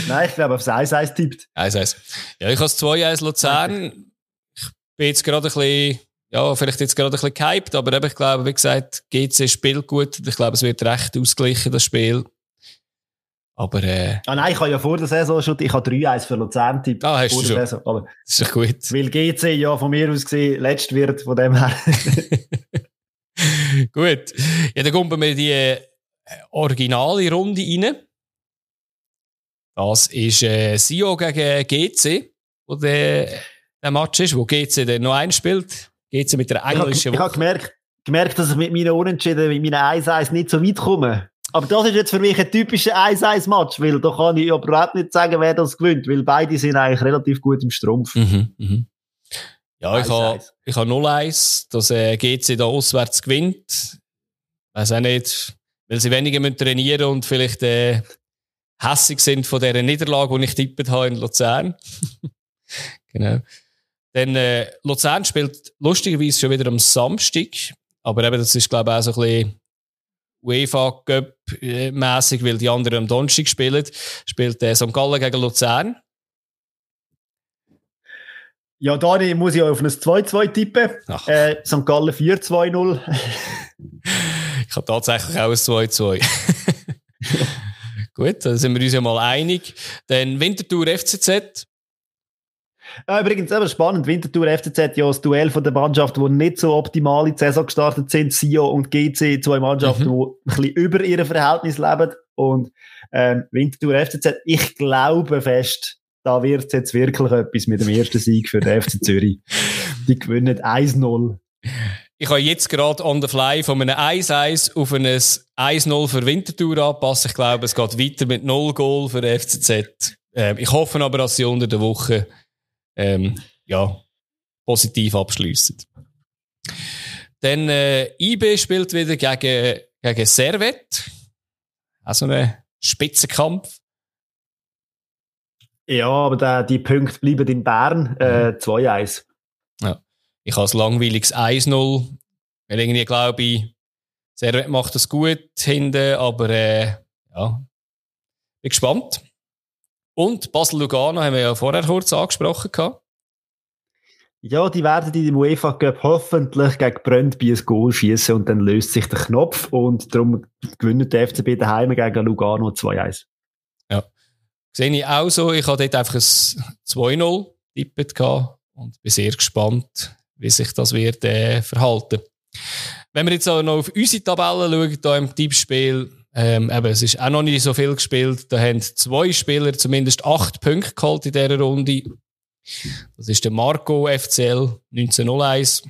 Nein, ich glaube, aufs 1-1 tippt. 1-1. Ja, ich habe es 2-1 Luzern. Ich bin jetzt gerade ein bisschen, ja, vielleicht jetzt gerade ein bisschen gehypt, aber eben, ich glaube, wie gesagt, GC spielt gut. Ich glaube, es wird recht ausgleichen, das Spiel. Aber, äh, Ah nein, ich habe ja vor der Saison schon, ich habe 3-1 für Luzern tippt. Ah, hast vor du der schon. Saison. Aber das ist doch gut. weil GC ja von mir aus gesehen letzt wird, von dem her. Gut. Ja, dann kommen wir die äh, originale Runde rein. Das ist äh, Sio gegen GC, wo der, der Match ist, wo GC dann noch einspielt. GC mit der ich habe englischen ich hab gemerkt, gemerkt, dass ich mit meinen Unentschieden, mit meinen 1-1 nicht so weit komme. Aber das ist jetzt für mich ein typischer 1-1-Match, weil da kann ich überhaupt nicht sagen, wer das gewinnt, weil beide sind eigentlich relativ gut im Strumpf. Mhm, mhm. Ja, ich 1-1. habe ich ha 0-1, dass äh, GC da auswärts gewinnt. Weiß auch nicht, weil sie weniger müssen trainieren und vielleicht äh, hässig sind von dieser Niederlage, die ich tippet habe in Luzern. genau. Dann äh, Luzern spielt lustigerweise schon wieder am Samstag, aber eben das ist glaube ich auch so ein bisschen UEFA Cup äh, mäßig, weil die anderen am Donnerstag spielen. Spielt äh, St. Gallen gegen Luzern. Ja, da muss ich auf ein 2-2 tippen. Äh, St. Gallen 4-2-0. Ich habe tatsächlich auch ein 2-2. Gut, da sind wir uns ja mal einig. Dann Winterthur FCZ. Ja, übrigens, aber spannend. Winterthur FCZ ja das Duell von der Mannschaften, die nicht so optimal in die Saison gestartet sind. Sio und GC, zwei Mannschaften, Mhm. die ein bisschen über ihr Verhältnis leben. Und ähm, Winterthur FCZ, ich glaube fest, da wird jetzt wirklich etwas mit dem ersten Sieg für den FC Zürich. Die gewinnen 1-0. Ich habe jetzt gerade on the fly von einem 1-1 auf ein 1-0 für Winterthur anpassen. Ich glaube, es geht weiter mit 0 Goal für den FCZ. Ähm, ich hoffe aber, dass sie unter der Woche ähm, ja, positiv abschliessen. Dann äh, IB spielt wieder gegen, gegen Servet. Also ein Spitzenkampf. Ja, aber der, die Punkte bleiben in Bern. Äh, 2-1. Ich habe ein langweiliges 1-0. Weil irgendwie glaube ich, Servet macht das gut hinten, aber äh, ja, bin gespannt. Und Basel-Lugano haben wir ja vorher kurz angesprochen. Gehabt. Ja, die werden in dem UEFA Cup hoffentlich gegen Brøndby ein Goal schießen und dann löst sich der Knopf und darum gewinnt der FCB daheim gegen Lugano 2-1. Sehe ich auch so. Ich habe dort einfach ein 2-0 tippet und bin sehr gespannt, wie sich das wird äh, verhalten. Wenn wir jetzt auch noch auf unsere Tabelle schauen, da im Tippspiel, ähm, eben, es ist auch noch nicht so viel gespielt. Da haben zwei Spieler zumindest acht Punkte geholt in dieser Runde. Das ist der Marco FCL 1901.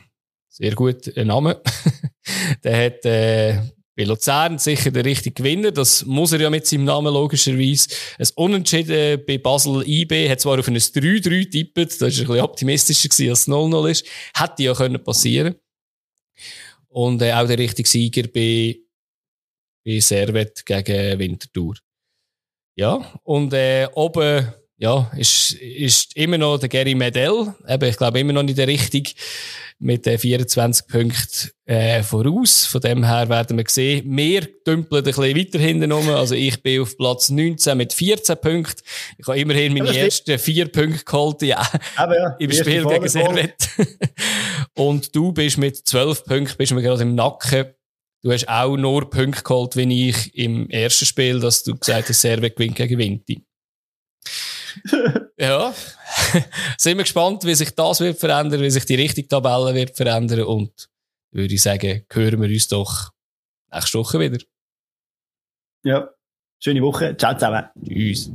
Sehr gut ein Name. der hat äh, bei Luzern sicher der richtige Gewinner. Das muss er ja mit seinem Namen logischerweise. Ein Unentschieden bei Basel IB hat zwar auf ein 3-3 tippet. Das war ein bisschen optimistischer gewesen, als es 0-0 ist. Hätte ja können passieren. Und äh, auch der richtige Sieger bei, bei Servet gegen Winterthur. Ja, und äh, oben ja, ist, ist immer noch der Gary Medell. Eben, ich glaube immer noch nicht der richtige mit den 24 Punkten äh, voraus. Von dem her werden wir sehen, wir dümpeln ein bisschen weiter hinten rum. Also ich bin auf Platz 19 mit 14 Punkten. Ich habe immerhin meine Ja, ersten vier Punkte geholt ja, Aber ja, im Spiel gegen. Servet. Und du bist mit 12 Punkten bist mir gerade im Nacken. Du hast auch nur Punkte geholt, wie ich im ersten Spiel, dass du gesagt hast, Servet gewinnt gegen Vinti. ja. Sind wir gespannt, wie sich das wird verändern, wie sich die richtige Tabelle wird verändern und würde ich sagen, hören wir uns doch nächste Woche wieder. Ja, schöne Woche. Ciao zusammen. Tschüss.